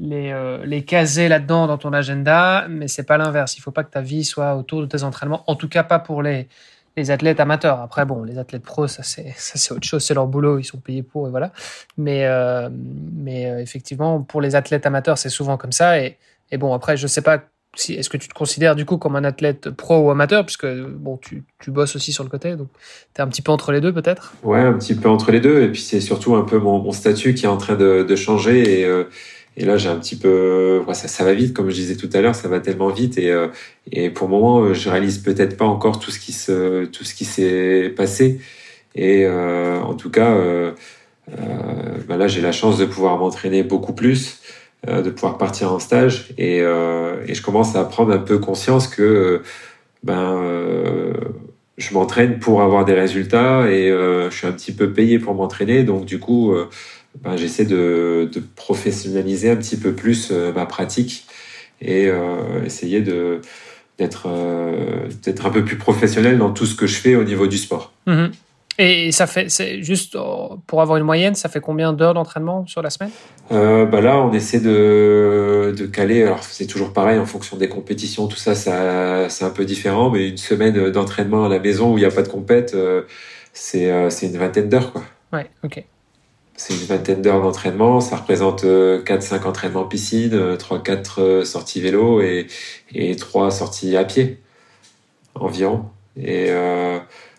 les, euh, les caser là-dedans dans ton agenda, mais c'est pas l'inverse. Il faut pas que ta vie soit autour de tes entraînements, en tout cas pas pour les, les athlètes amateurs. Après, bon, les athlètes pros, ça c'est, autre chose, c'est leur boulot, ils sont payés pour et voilà. Mais, euh, mais euh, effectivement, pour les athlètes amateurs, c'est souvent comme ça. Et, et bon, après, je sais pas si, est-ce que tu te considères du coup comme un athlète pro ou amateur, puisque bon, tu, tu bosses aussi sur le côté, donc tu es un petit peu entre les deux peut-être? Ouais, un petit peu entre les deux, et puis c'est surtout un peu mon, mon statut qui est en train de, de changer. Et, et là, j'ai un petit peu, ça, ça, va vite, comme je disais tout à l'heure, ça va tellement vite. Et, euh, et pour le moment, je réalise peut-être pas encore tout ce qui se, tout ce qui s'est passé. Et euh, en tout cas, euh, euh bah là, j'ai la chance de pouvoir m'entraîner beaucoup plus, euh, de pouvoir partir en stage. Et, et, je commence à prendre un peu conscience que ben, je m'entraîne pour avoir des résultats et je suis un petit peu payé pour m'entraîner. Donc du coup ben, j'essaie de, de, professionnaliser un petit peu plus euh, ma pratique et euh, essayer de d'être euh, d'être un peu plus professionnel dans tout ce que je fais au niveau du sport. Mhm. Et ça fait, c'est juste pour avoir une moyenne, ça fait combien d'heures d'entraînement sur la semaine? Euh, bah Là, on essaie de, de caler. Alors, c'est toujours pareil en fonction des compétitions, tout ça, ça c'est un peu différent. Mais une semaine d'entraînement à la maison où il n'y a pas de compète, c'est une vingtaine d'heures, quoi. Ouais, ok c'est une vingtaine d'heures d'entraînement. Ça représente 4-5 euh, entraînements piscine, 3-4 euh, euh, sorties vélo et, et 3 sorties à pied environ. Et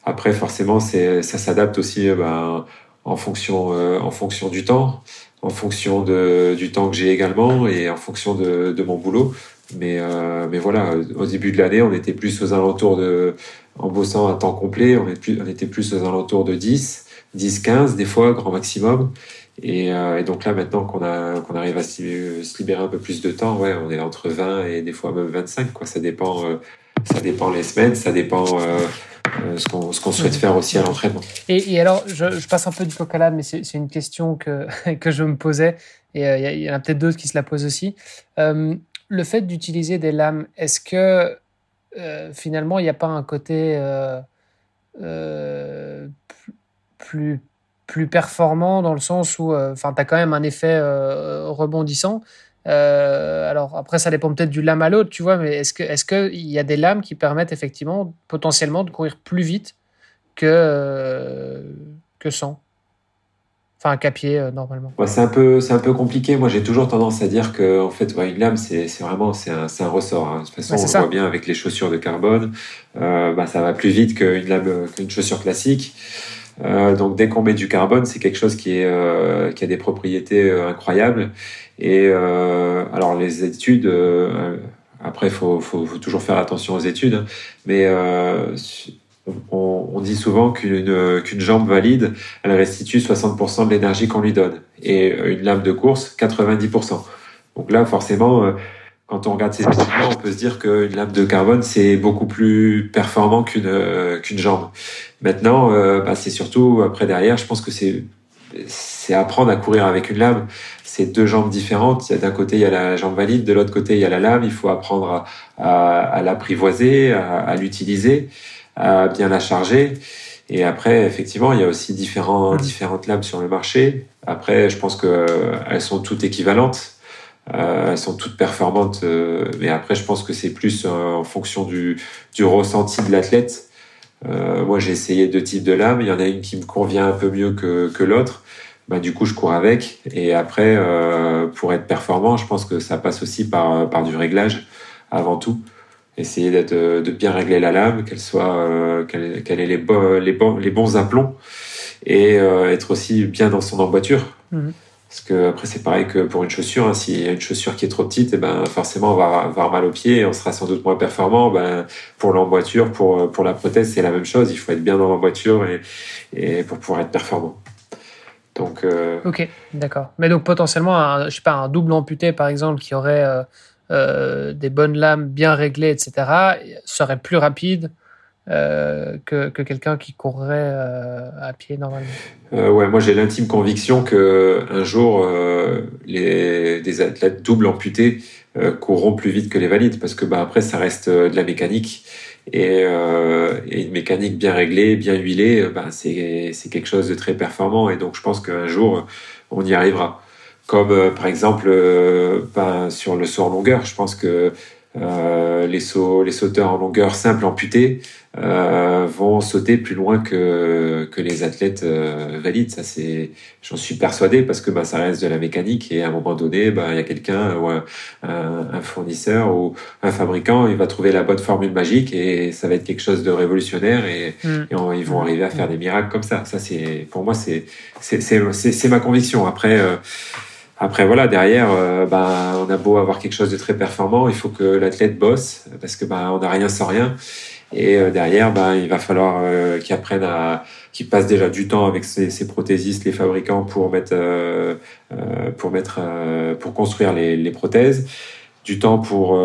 après, forcément, ça s'adapte aussi ben, en, fonction, en fonction du temps, en fonction de, du temps que j'ai également et en fonction de, de mon boulot. Mais, mais voilà, au début de l'année, on était plus aux alentours de, en bossant à temps complet, on, est plus, on était plus aux alentours de 10. 10, 15 des fois, grand maximum. Et, euh, donc là, maintenant qu'on qu'on arrive à se libérer un peu plus de temps, ouais, on est entre 20 et des fois même 25. Quoi. Ça dépend, euh, ça dépend les semaines, ça dépend euh, euh ce qu'on souhaite faire aussi à l'entraînement. Et, alors, je, passe un peu du coq à l'âne, mais c'est une question que que je me posais et il y, en a peut-être d'autres qui se la posent aussi. le fait d'utiliser des lames, est-ce que finalement il n'y a pas un côté plus, plus performant dans le sens où euh, enfin tu as quand même un effet euh, rebondissant. Euh, alors après, ça dépend peut-être du lame à l'autre, tu vois, mais est-ce que est-ce qu'il y a des lames qui permettent effectivement potentiellement de courir plus vite que, que sans Enfin, un capier, normalement. c'est un peu, c'est un peu compliqué. Moi, j'ai toujours tendance à dire que, en fait, une lame, c'est, vraiment, c'est un, un, ressort. Hein. De toute façon, on voit bien avec les chaussures de carbone. bah, ça va plus vite qu'une lame, qu'une chaussure classique. Euh, donc dès qu'on met du carbone, c'est quelque chose qui, est, euh, qui a des propriétés euh, incroyables. Et euh, alors les études, après faut, faut, faut, toujours faire attention aux études, hein. mais on, on, dit souvent qu'une qu'une jambe valide, elle restitue 60% de l'énergie qu'on lui donne, et une lame de course 90%. Donc là forcément quand on regarde ces études-là, on peut se dire qu'une lame de carbone, c'est beaucoup plus performant qu'une euh, jambe. Maintenant, euh, bah, c'est surtout après derrière, je pense que c'est c'est apprendre à courir avec une lame. C'est deux jambes différentes. D'un côté, il y a la jambe valide, de l'autre côté, il y a la lame. Il faut apprendre à l'apprivoiser, à, à l'utiliser, à bien la charger. Et après, effectivement, il y a aussi différents, différentes lames sur le marché. Après, je pense que euh, elles sont toutes équivalentes. Euh, elles sont toutes performantes, euh, mais après, je pense que c'est plus euh, en fonction du, ressenti de l'athlète. moi, j'ai essayé deux types de lames. Il y en a une qui me convient un peu mieux que, que l'autre. Bah, du coup, je cours avec. Et après, pour être performant, je pense que ça passe aussi par, par du réglage avant tout. Essayer de bien régler la lame, qu'elle soit, qu'elle, ait les, les, bons, aplombs et être aussi bien dans son emboîture. Mmh. Parce que après c'est pareil que pour une chaussure, hein, s'il y a une chaussure qui est trop petite, et eh ben forcément on va avoir mal au pied, et on sera sans doute moins performant. Ben, pour l'emboîture, pour pour la prothèse, c'est la même chose. Il faut être bien dans l'emboîture et pour pouvoir être performant. Donc. Euh... Ok, d'accord. Mais donc potentiellement, un, je sais pas, un double amputé par exemple qui aurait euh, des bonnes lames bien réglées, etc., serait plus rapide que, que quelqu'un qui courrait à pied normalement. ouais, moi j'ai l'intime conviction que un jour les des athlètes double amputés courront plus vite que les valides parce que bah après ça reste de la mécanique et, euh, une mécanique bien réglée, bien huilée, ben c'est quelque chose de très performant. Et donc je pense qu'un jour, on y arrivera. Comme euh, par exemple ben, sur le saut en longueur, je pense que euh, les, sauts, les sauteurs en longueur simple amputés euh, vont sauter plus loin que, que les athlètes euh, valides. Ça, c'est, j'en suis persuadé parce que bah, ça reste de la mécanique et à un moment donné, bah, il y a quelqu'un ou un, un, fournisseur ou un fabricant, il va trouver la bonne formule magique et ça va être quelque chose de révolutionnaire et, mm. ils vont arriver à faire des miracles comme ça. Ça, c'est, pour moi, c'est, c'est, c'est, ma conviction. Après, après, voilà, derrière, euh, ben, on a beau avoir quelque chose de très performant, il faut que l'athlète bosse parce que ben, on n'a rien sans rien. Et euh, derrière, ben, il va falloir euh, qu'il apprenne à, qu'il passe déjà du temps avec ses, ses prothésistes, les fabricants pour mettre, pour mettre, pour construire les, les, prothèses, du temps pour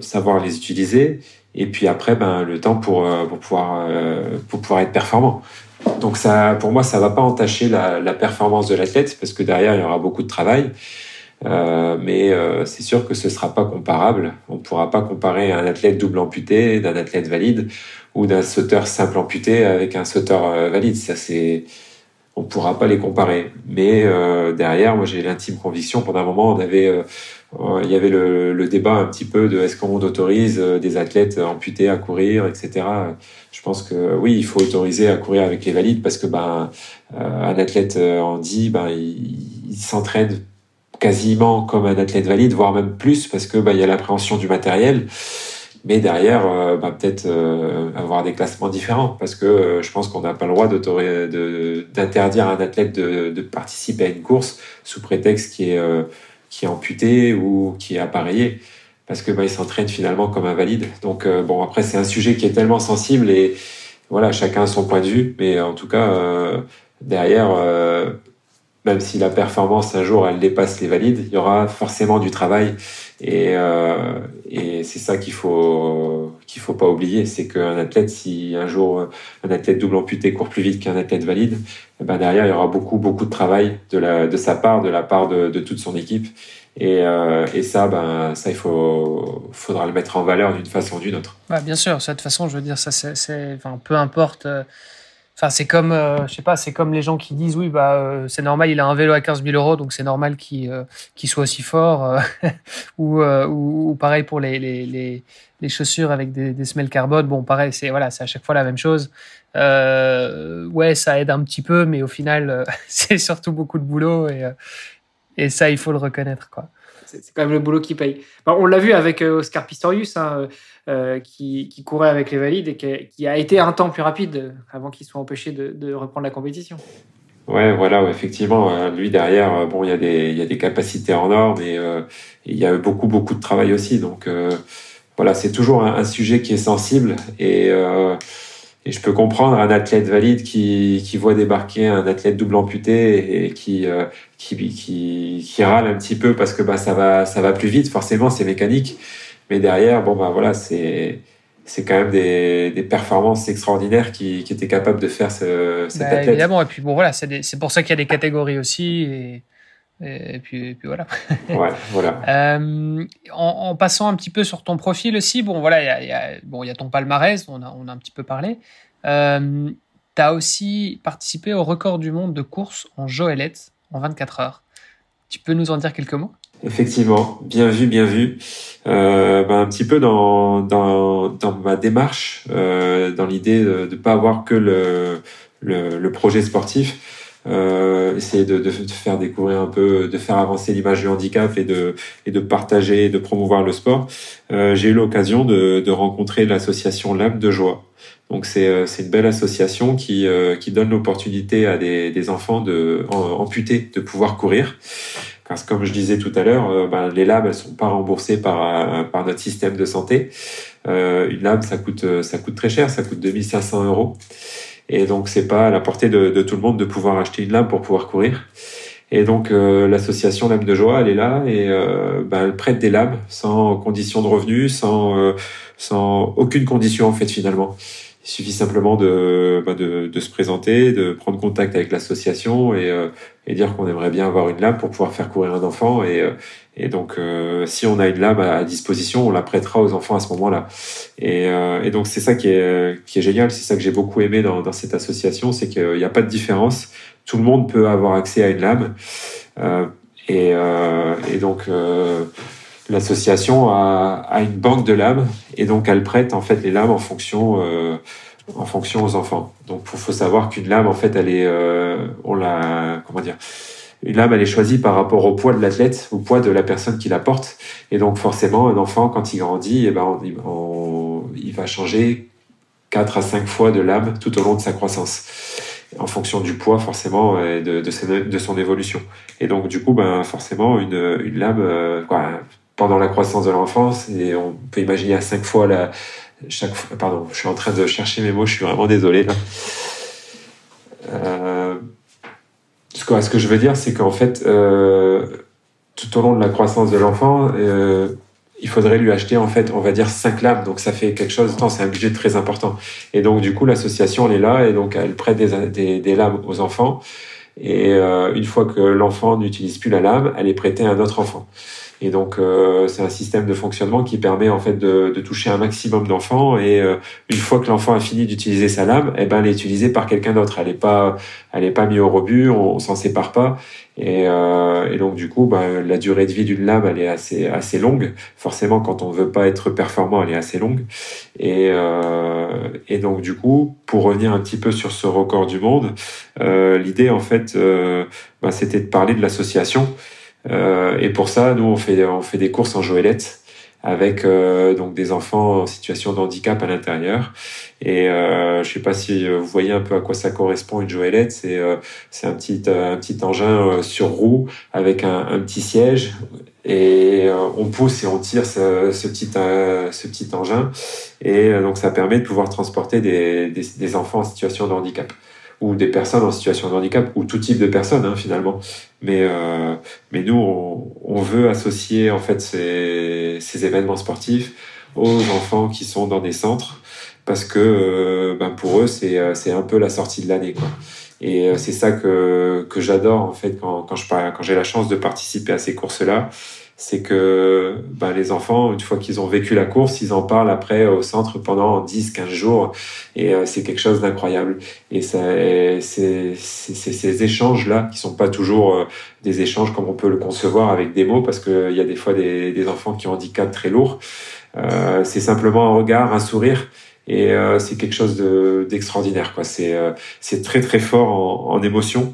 savoir les utiliser, et puis après, ben, le temps pour, pour pouvoir, pour pouvoir être performant. Donc ça, pour moi, ça va pas entacher la, la performance de l'athlète parce que derrière il y aura beaucoup de travail. Euh, mais euh, c'est sûr que ce sera pas comparable. On pourra pas comparer un athlète double amputé d'un athlète valide ou d'un sauteur simple amputé avec un sauteur euh, valide. Ça c'est, on pourra pas les comparer. Mais euh, derrière, moi j'ai l'intime conviction. Pendant un moment, on avait euh, il y avait le, le, débat un petit peu de est-ce qu'on autorise des athlètes amputés à courir, etc. Je pense que oui, il faut autoriser à courir avec les valides parce que ben euh, un athlète en dit ben il, il s'entraîne quasiment comme un athlète valide, voire même plus parce que ben, il y a l'appréhension du matériel. Mais derrière, euh, ben, peut-être euh, avoir des classements différents, parce que je pense qu'on n'a pas le droit d'interdire à un athlète de, participer à une course sous prétexte qui est amputé ou qui est appareillé. Parce que bah, il s'entraîne finalement comme invalide. Donc euh, bon après c'est un sujet qui est tellement sensible et voilà chacun a son point de vue, mais en tout cas euh, derrière euh, même si la performance un jour elle dépasse les valides, il y aura forcément du travail et, euh, et c'est ça qu'il faut qu'il faut pas oublier, c'est qu'un athlète si un jour un athlète double amputé court plus vite qu'un athlète valide, eh ben derrière il y aura beaucoup beaucoup de travail de la de sa part, de la part de, toute son équipe et, euh, et, ça, ben, ça, il faudra le mettre en valeur d'une façon ou d'une autre. Bah, bien sûr, de toute façon, je veux dire, ça, c'est, peu importe. Euh, enfin, c'est comme, euh, je sais pas, c'est comme les gens qui disent, oui, bah, euh, c'est normal, il a un vélo à 15 000 euros, donc c'est normal qu'il, qu'il soit aussi fort. ou, ou, pareil pour les, les, les, les chaussures avec des, des semelles carbone. Bon, pareil, c'est voilà, c'est à chaque fois la même chose. ouais, ça aide un petit peu, mais au final, c'est surtout beaucoup de boulot et et ça, il faut le reconnaître. quoi. C'est quand même le boulot qui paye. on l'a vu avec euh, Oscar Pistorius, hein, euh, qui, courait avec les valides et qui, a été un temps plus rapide avant qu'il soit empêché de, reprendre la compétition. Ouais, voilà, effectivement, euh, lui derrière, bon, il y a des, capacités en or, mais il y a beaucoup, beaucoup de travail aussi. Donc, voilà, c'est toujours un, sujet qui est sensible et je peux comprendre un athlète valide qui, voit débarquer un athlète double amputé et qui, euh, râle un petit peu parce que bah, ça va plus vite, forcément, c'est mécanique. Mais derrière, bon, bah voilà, c'est. C'est quand même des, des performances extraordinaires qui, qui étaient capables de faire ce, cet bah, athlète. Évidemment, et puis bon voilà, c'est pour ça qu'il y a des catégories aussi. Et... Et puis, et puis voilà. ouais, voilà. Euh, en, en, passant un petit peu sur ton profil aussi, bon voilà, il y a, y a, bon, y a ton palmarès, on a, on a un petit peu parlé. Euh, tu as aussi participé au record du monde de course en Joëlette en 24 heures. Tu peux nous en dire quelques mots? Effectivement, bien vu, bien vu. Euh, ben, un petit peu dans, dans, dans ma démarche, euh, dans l'idée de ne pas avoir que le, le, le projet sportif, euh, essayer de, de, faire découvrir un peu, de faire avancer l'image du handicap et de, et de partager, de promouvoir le sport. Euh, j'ai eu l'occasion de, de rencontrer l'association L'âme de joie. Donc c'est euh, une belle association qui, euh, qui donne l'opportunité à des, des enfants de, amputés de pouvoir courir. Parce que comme je disais tout à l'heure, ben, les lames elles sont pas remboursées par, par notre système de santé. une lame ça coûte ça coûte très cher, ça coûte 2500 euros. Et donc, c'est pas à la portée de, de, tout le monde de pouvoir acheter une lame pour pouvoir courir. Et donc l'association Lame de Joie, elle est là et ben, elle prête des lames sans condition de revenu, sans sans aucune condition en fait finalement. Il suffit simplement de, bah, de, de, se présenter, de prendre contact avec l'association et, euh, et, dire qu'on aimerait bien avoir une lame pour pouvoir faire courir un enfant. Et, euh, et donc, euh, si on a une lame à disposition, on la prêtera aux enfants à ce moment-là. Et, et, donc, c'est ça qui est, qui est génial. C'est ça que j'ai beaucoup aimé dans, dans cette association, c'est qu'il n'y a pas de différence. Tout le monde peut avoir accès à une lame. et, et donc l'association a, a, une banque de lames et donc elle prête en fait les lames en fonction euh, en fonction aux enfants. Donc il faut savoir qu'une lame en fait elle est euh, on la comment dire une lame elle est choisie par rapport au poids de l'athlète, au poids de la personne qui la porte et donc forcément un enfant quand il grandit et eh ben il va changer 4 à 5 fois de lame tout au long de sa croissance en fonction du poids forcément et de, de, de, son évolution. Et donc du coup, ben forcément une, une lame, euh, quoi, pendant la croissance de l'enfance et on peut imaginer à cinq fois la chaque pardon je suis en train de chercher mes mots je suis vraiment désolé euh, ce, que, je veux dire c'est qu'en fait euh, tout au long de la croissance de l'enfant euh, il faudrait lui acheter en fait on va dire cinq lames. Donc ça fait quelque chose c'est un budget très important. Et donc du coup l'association elle est là et donc elle prête des, des, lames aux enfants. Et une fois que l'enfant n'utilise plus la lame elle est prêtée à un autre enfant et donc, euh, c'est un système de fonctionnement qui permet en fait de, de toucher un maximum d'enfants. Et euh, une fois que l'enfant a fini d'utiliser sa lame, eh ben, elle est utilisée par quelqu'un d'autre. Elle n'est pas, elle est pas mise au rebut. On, on s'en sépare pas. Et, euh, et, donc, du coup, ben, la durée de vie d'une lame, elle est assez, assez longue. Forcément, quand on veut pas être performant, elle est assez longue. Et, euh, et donc, du coup, pour revenir un petit peu sur ce record du monde, euh, l'idée, en fait, ben, c'était de parler de l'association. Euh, et pour ça, nous, on fait, on fait des courses en joëlette avec euh, donc des enfants en situation de handicap à l'intérieur. Et euh, je sais pas si vous voyez un peu à quoi ça correspond une joëlette. C'est euh, c'est un petit un petit engin euh, sur roue avec un, petit siège et on pousse et on tire ce, ce petit ce petit engin et donc ça permet de pouvoir transporter des, des, des enfants en situation de handicap ou des personnes en situation de handicap, ou tout type de personnes hein, finalement. Mais, euh, mais nous, on, on, veut associer en fait ces, ces, événements sportifs aux enfants qui sont dans des centres, parce que euh, ben pour eux, c'est, c'est un peu la sortie de l'année. Quoi. Et euh, c'est ça que, que j'adore en fait quand, quand, je, quand j'ai la chance de participer à ces courses-là c'est que ben, les enfants, une fois qu'ils ont vécu la course, ils en parlent après au centre pendant 10, 15 jours. Et euh, c'est quelque chose d'incroyable. Et c'est ces échanges-là qui sont pas toujours euh, des échanges comme on peut le concevoir avec des mots, parce qu'il y a des fois des, des, enfants qui ont un handicap très lourd. Euh, c'est simplement un regard, un sourire. Et euh, c'est quelque chose d'extraordinaire. quoi. C'est très très fort en, en émotion.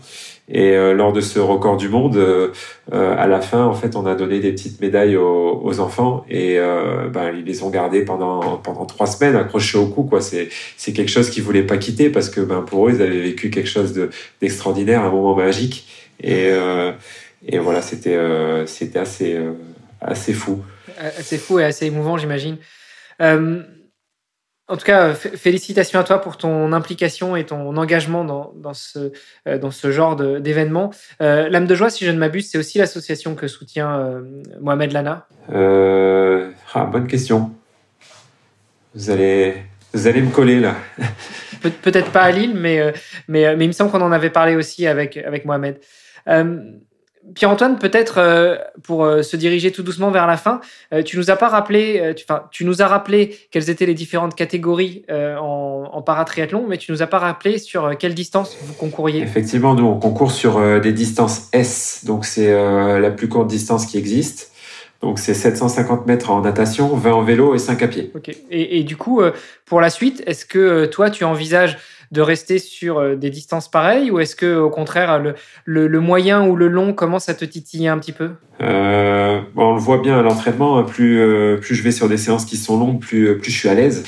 Et euh, lors de ce record du monde, euh, euh, à la fin, en fait, on a donné des petites médailles aux, aux enfants et ben, ils les ont gardées pendant pendant trois semaines accrochées au cou. C'est c'est quelque chose qu'ils voulaient pas quitter parce que ben pour eux, ils avaient vécu quelque chose de d'extraordinaire, un moment magique. Et et voilà, c'était c'était assez assez fou. Assez fou et assez émouvant, j'imagine. En tout cas, félicitations à toi pour ton implication et ton engagement dans, dans ce, euh, dans ce genre d'événement. Euh, L'âme de joie, si je ne m'abuse, c'est aussi l'association que soutient euh, Mohamed Lana euh, ah, Bonne question. Vous allez, vous allez me coller là. Peut-être pas à Lille, mais, mais, mais il me semble qu'on en avait parlé aussi avec, avec Mohamed. Pierre-Antoine, peut-être euh, pour euh, se diriger tout doucement vers la fin, euh, tu nous as pas rappelé, tu, tu, nous as rappelé quelles étaient les différentes catégories en, en paratriathlon, mais tu nous as pas rappelé sur quelle distance vous concouriez. Effectivement, nous on concourt sur des distances S, donc c'est la plus courte distance qui existe. Donc c'est 750 mètres en natation, 20 en vélo et 5 à pied. Et du coup, pour la suite, est-ce que toi tu envisages de rester sur euh, des distances pareilles ou est-ce que au contraire le, le, moyen ou le long commence à te titiller un petit peu? Euh, On le voit bien à l'entraînement, hein, plus, euh, plus je vais sur des séances qui sont longues, plus, plus je suis à l'aise.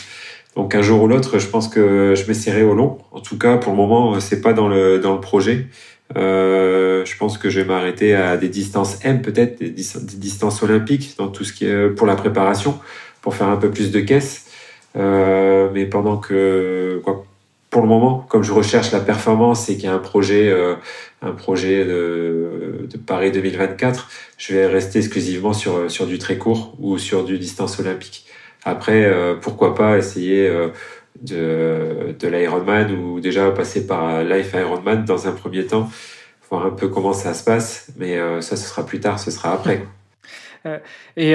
Donc un jour ou l'autre, je pense que je m'essaierai au long. En tout cas, pour le moment, c'est pas dans le dans le projet. Je pense que je vais m'arrêter à des distances M, peut-être des, distances olympiques dans tout ce qui est pour la préparation, pour faire un peu plus de caisse. Mais pendant que quoi, pour le moment, comme je recherche la performance et qu'il y a un projet, euh, un projet de, Paris 2024, je vais rester exclusivement sur, sur du très court ou sur du distance olympique. Après, pourquoi pas essayer de, de l'Ironman ou déjà passer par Life Ironman dans un premier temps, voir un peu comment ça se passe, mais ça, ce sera plus tard, ce sera après. et,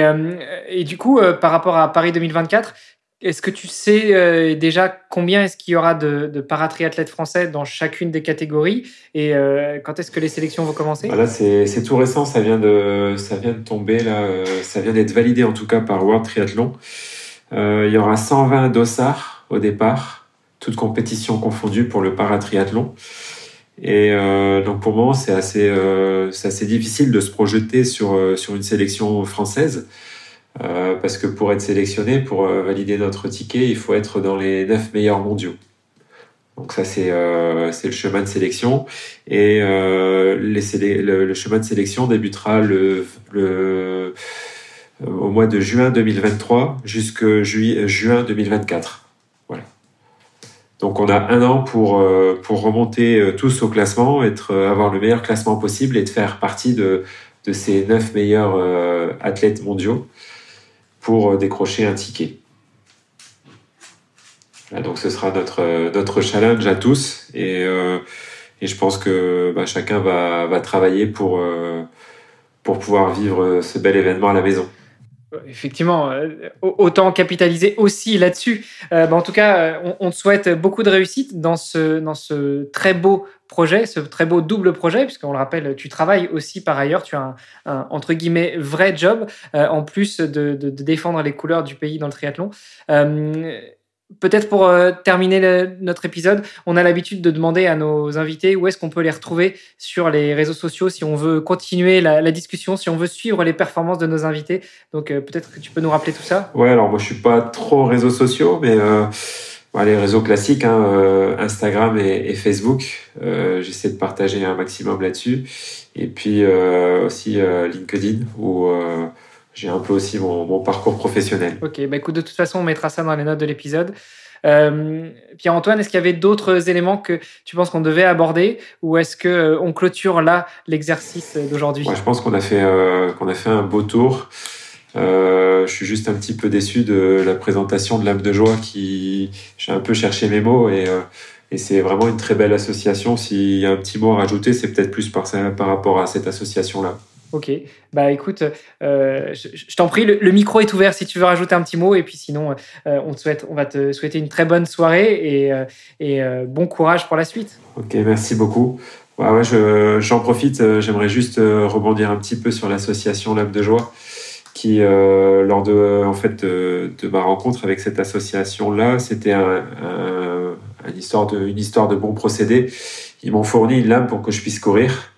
et, du coup, par rapport à Paris 2024, est-ce que tu sais euh, déjà combien est-ce qu'il y aura de, de paratriathlètes français dans chacune des catégories et euh, quand est-ce que les sélections vont commencer? Là, c'est tout récent, ça vient de, ça vient de tomber, là, euh, ça vient d'être validé en tout cas par World Triathlon. il y aura 120 dossards au départ, toutes compétitions confondues pour le paratriathlon. Et donc pour moment, c'est assez, assez difficile de se projeter sur, sur une sélection française. Euh, parce que pour être sélectionné, pour euh, valider notre ticket, il faut être dans les neuf meilleurs mondiaux. Donc ça, c'est euh, le chemin de sélection. Et euh, le, chemin de sélection débutera le, au mois de juin 2023 jusqu'à juin 2024. Voilà. Donc on a un an pour, pour remonter tous au classement, être, avoir le meilleur classement possible et de faire partie de, de ces neuf meilleurs athlètes mondiaux pour euh, décrocher un ticket. donc ce sera notre, euh, notre challenge à tous et, euh, et je pense que bah, chacun va, va, travailler pour, pour pouvoir vivre ce bel événement à la maison. Effectivement, autant capitaliser aussi là-dessus. Bah, en tout cas, on, on, te souhaite beaucoup de réussite dans ce, dans ce très beau projet, ce très beau double projet, puisqu'on le rappelle, tu travailles aussi par ailleurs, tu as un, entre guillemets vrai job, euh, en plus de, défendre les couleurs du pays dans le triathlon. Euh, peut-être pour euh, terminer notre épisode, on a l'habitude de demander à nos invités où est-ce qu'on peut les retrouver sur les réseaux sociaux si on veut continuer la, discussion, si on veut suivre les performances de nos invités. Donc peut-être que tu peux nous rappeler tout ça. Ouais, alors moi je suis pas trop réseaux sociaux, mais les réseaux classiques, hein, euh, Instagram et, Facebook. Euh, j'essaie de partager un maximum là-dessus. Et puis euh, aussi LinkedIn où j'ai un peu aussi mon, parcours professionnel. Ok, bah écoute, de toute façon, on mettra ça dans les notes de l'épisode. Pierre-Antoine, est-ce qu'il y avait d'autres éléments que tu penses qu'on devait aborder ou est-ce que on clôture là l'exercice d'aujourd'hui? Je pense qu'on a fait qu'on a fait un beau tour. Euh, je suis juste un petit peu déçu de la présentation de l'âme de joie qui j'ai un peu cherché mes mots et, euh, et c'est vraiment une très belle association. S'il y a un petit mot à rajouter, c'est peut-être plus par, par rapport à cette association-là. Ok, bah écoute, euh, je, t'en prie, le, micro est ouvert si tu veux rajouter un petit mot et puis sinon, euh, on, te souhaite, on va te souhaiter une très bonne soirée et, euh, bon courage pour la suite. Ok, merci beaucoup. Ouais, ouais, j'en profite, j'aimerais juste rebondir un petit peu sur l'association L'âme de joie qui, lors de, en fait, de, ma rencontre avec cette association-là, c'était un, une, histoire de, une histoire de bons procédés. Ils m'ont fourni une lame pour que je puisse courir,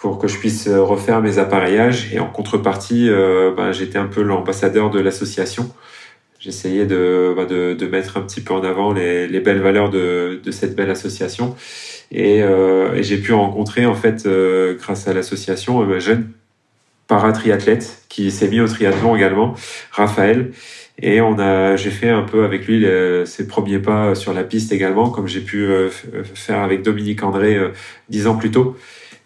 pour que je puisse refaire mes appareillages. Et en contrepartie, euh, ben, j'étais un peu l'ambassadeur de l'association. J'essayais de, ben, de, de, mettre un petit peu en avant les, les belles valeurs de, de, cette belle association. Et, euh, j'ai pu rencontrer, en fait, euh, grâce à l'association, un jeune paratriathlète qui s'est mis au triathlon également, Raphaël. Et on a, j'ai fait un peu avec lui ses premiers pas sur la piste également, comme j'ai pu euh, faire avec Dominique André euh, dix ans plus tôt.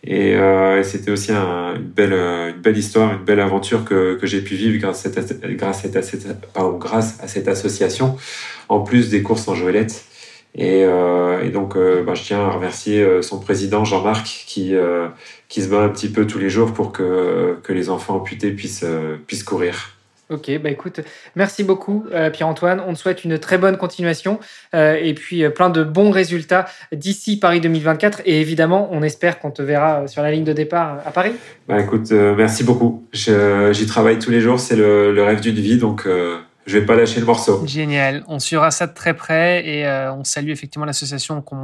Et, euh, c'était aussi un, une, belle, une belle histoire, une belle aventure que, que j'ai pu vivre grâce à cette, grâce à cette, pardon, grâce à cette association, en plus des courses en joëlette. Et, euh, et donc, euh, bah, je tiens à remercier son président Jean-Marc qui qui se bat un petit peu tous les jours pour que, que les enfants amputés puissent, euh, puissent courir. Ok, bah écoute, merci beaucoup euh, Pierre-Antoine. On te souhaite une très bonne continuation euh, et puis plein de bons résultats d'ici Paris 2024. Et évidemment, on espère qu'on te verra sur la ligne de départ à Paris. Bah écoute, merci beaucoup. J'y travaille tous les jours, c'est le, le, rêve d'une vie, donc je vais pas lâcher le morceau. Génial. On suivra ça de très près et euh, on salue effectivement l'association qu'on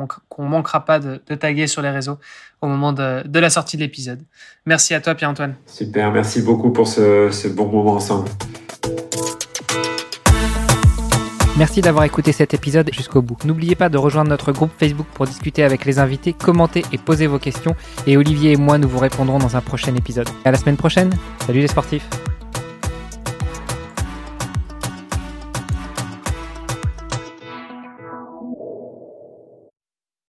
ne manquera pas de, taguer sur les réseaux au moment de, la sortie de l'épisode. Merci à toi, Pierre-Antoine. Super. Merci beaucoup pour ce, ce bon moment ensemble. Merci d'avoir écouté cet épisode jusqu'au bout. N'oubliez pas de rejoindre notre groupe Facebook pour discuter avec les invités, commenter et poser vos questions. Et Olivier et moi, nous vous répondrons dans un prochain épisode. À la semaine prochaine. Salut les sportifs.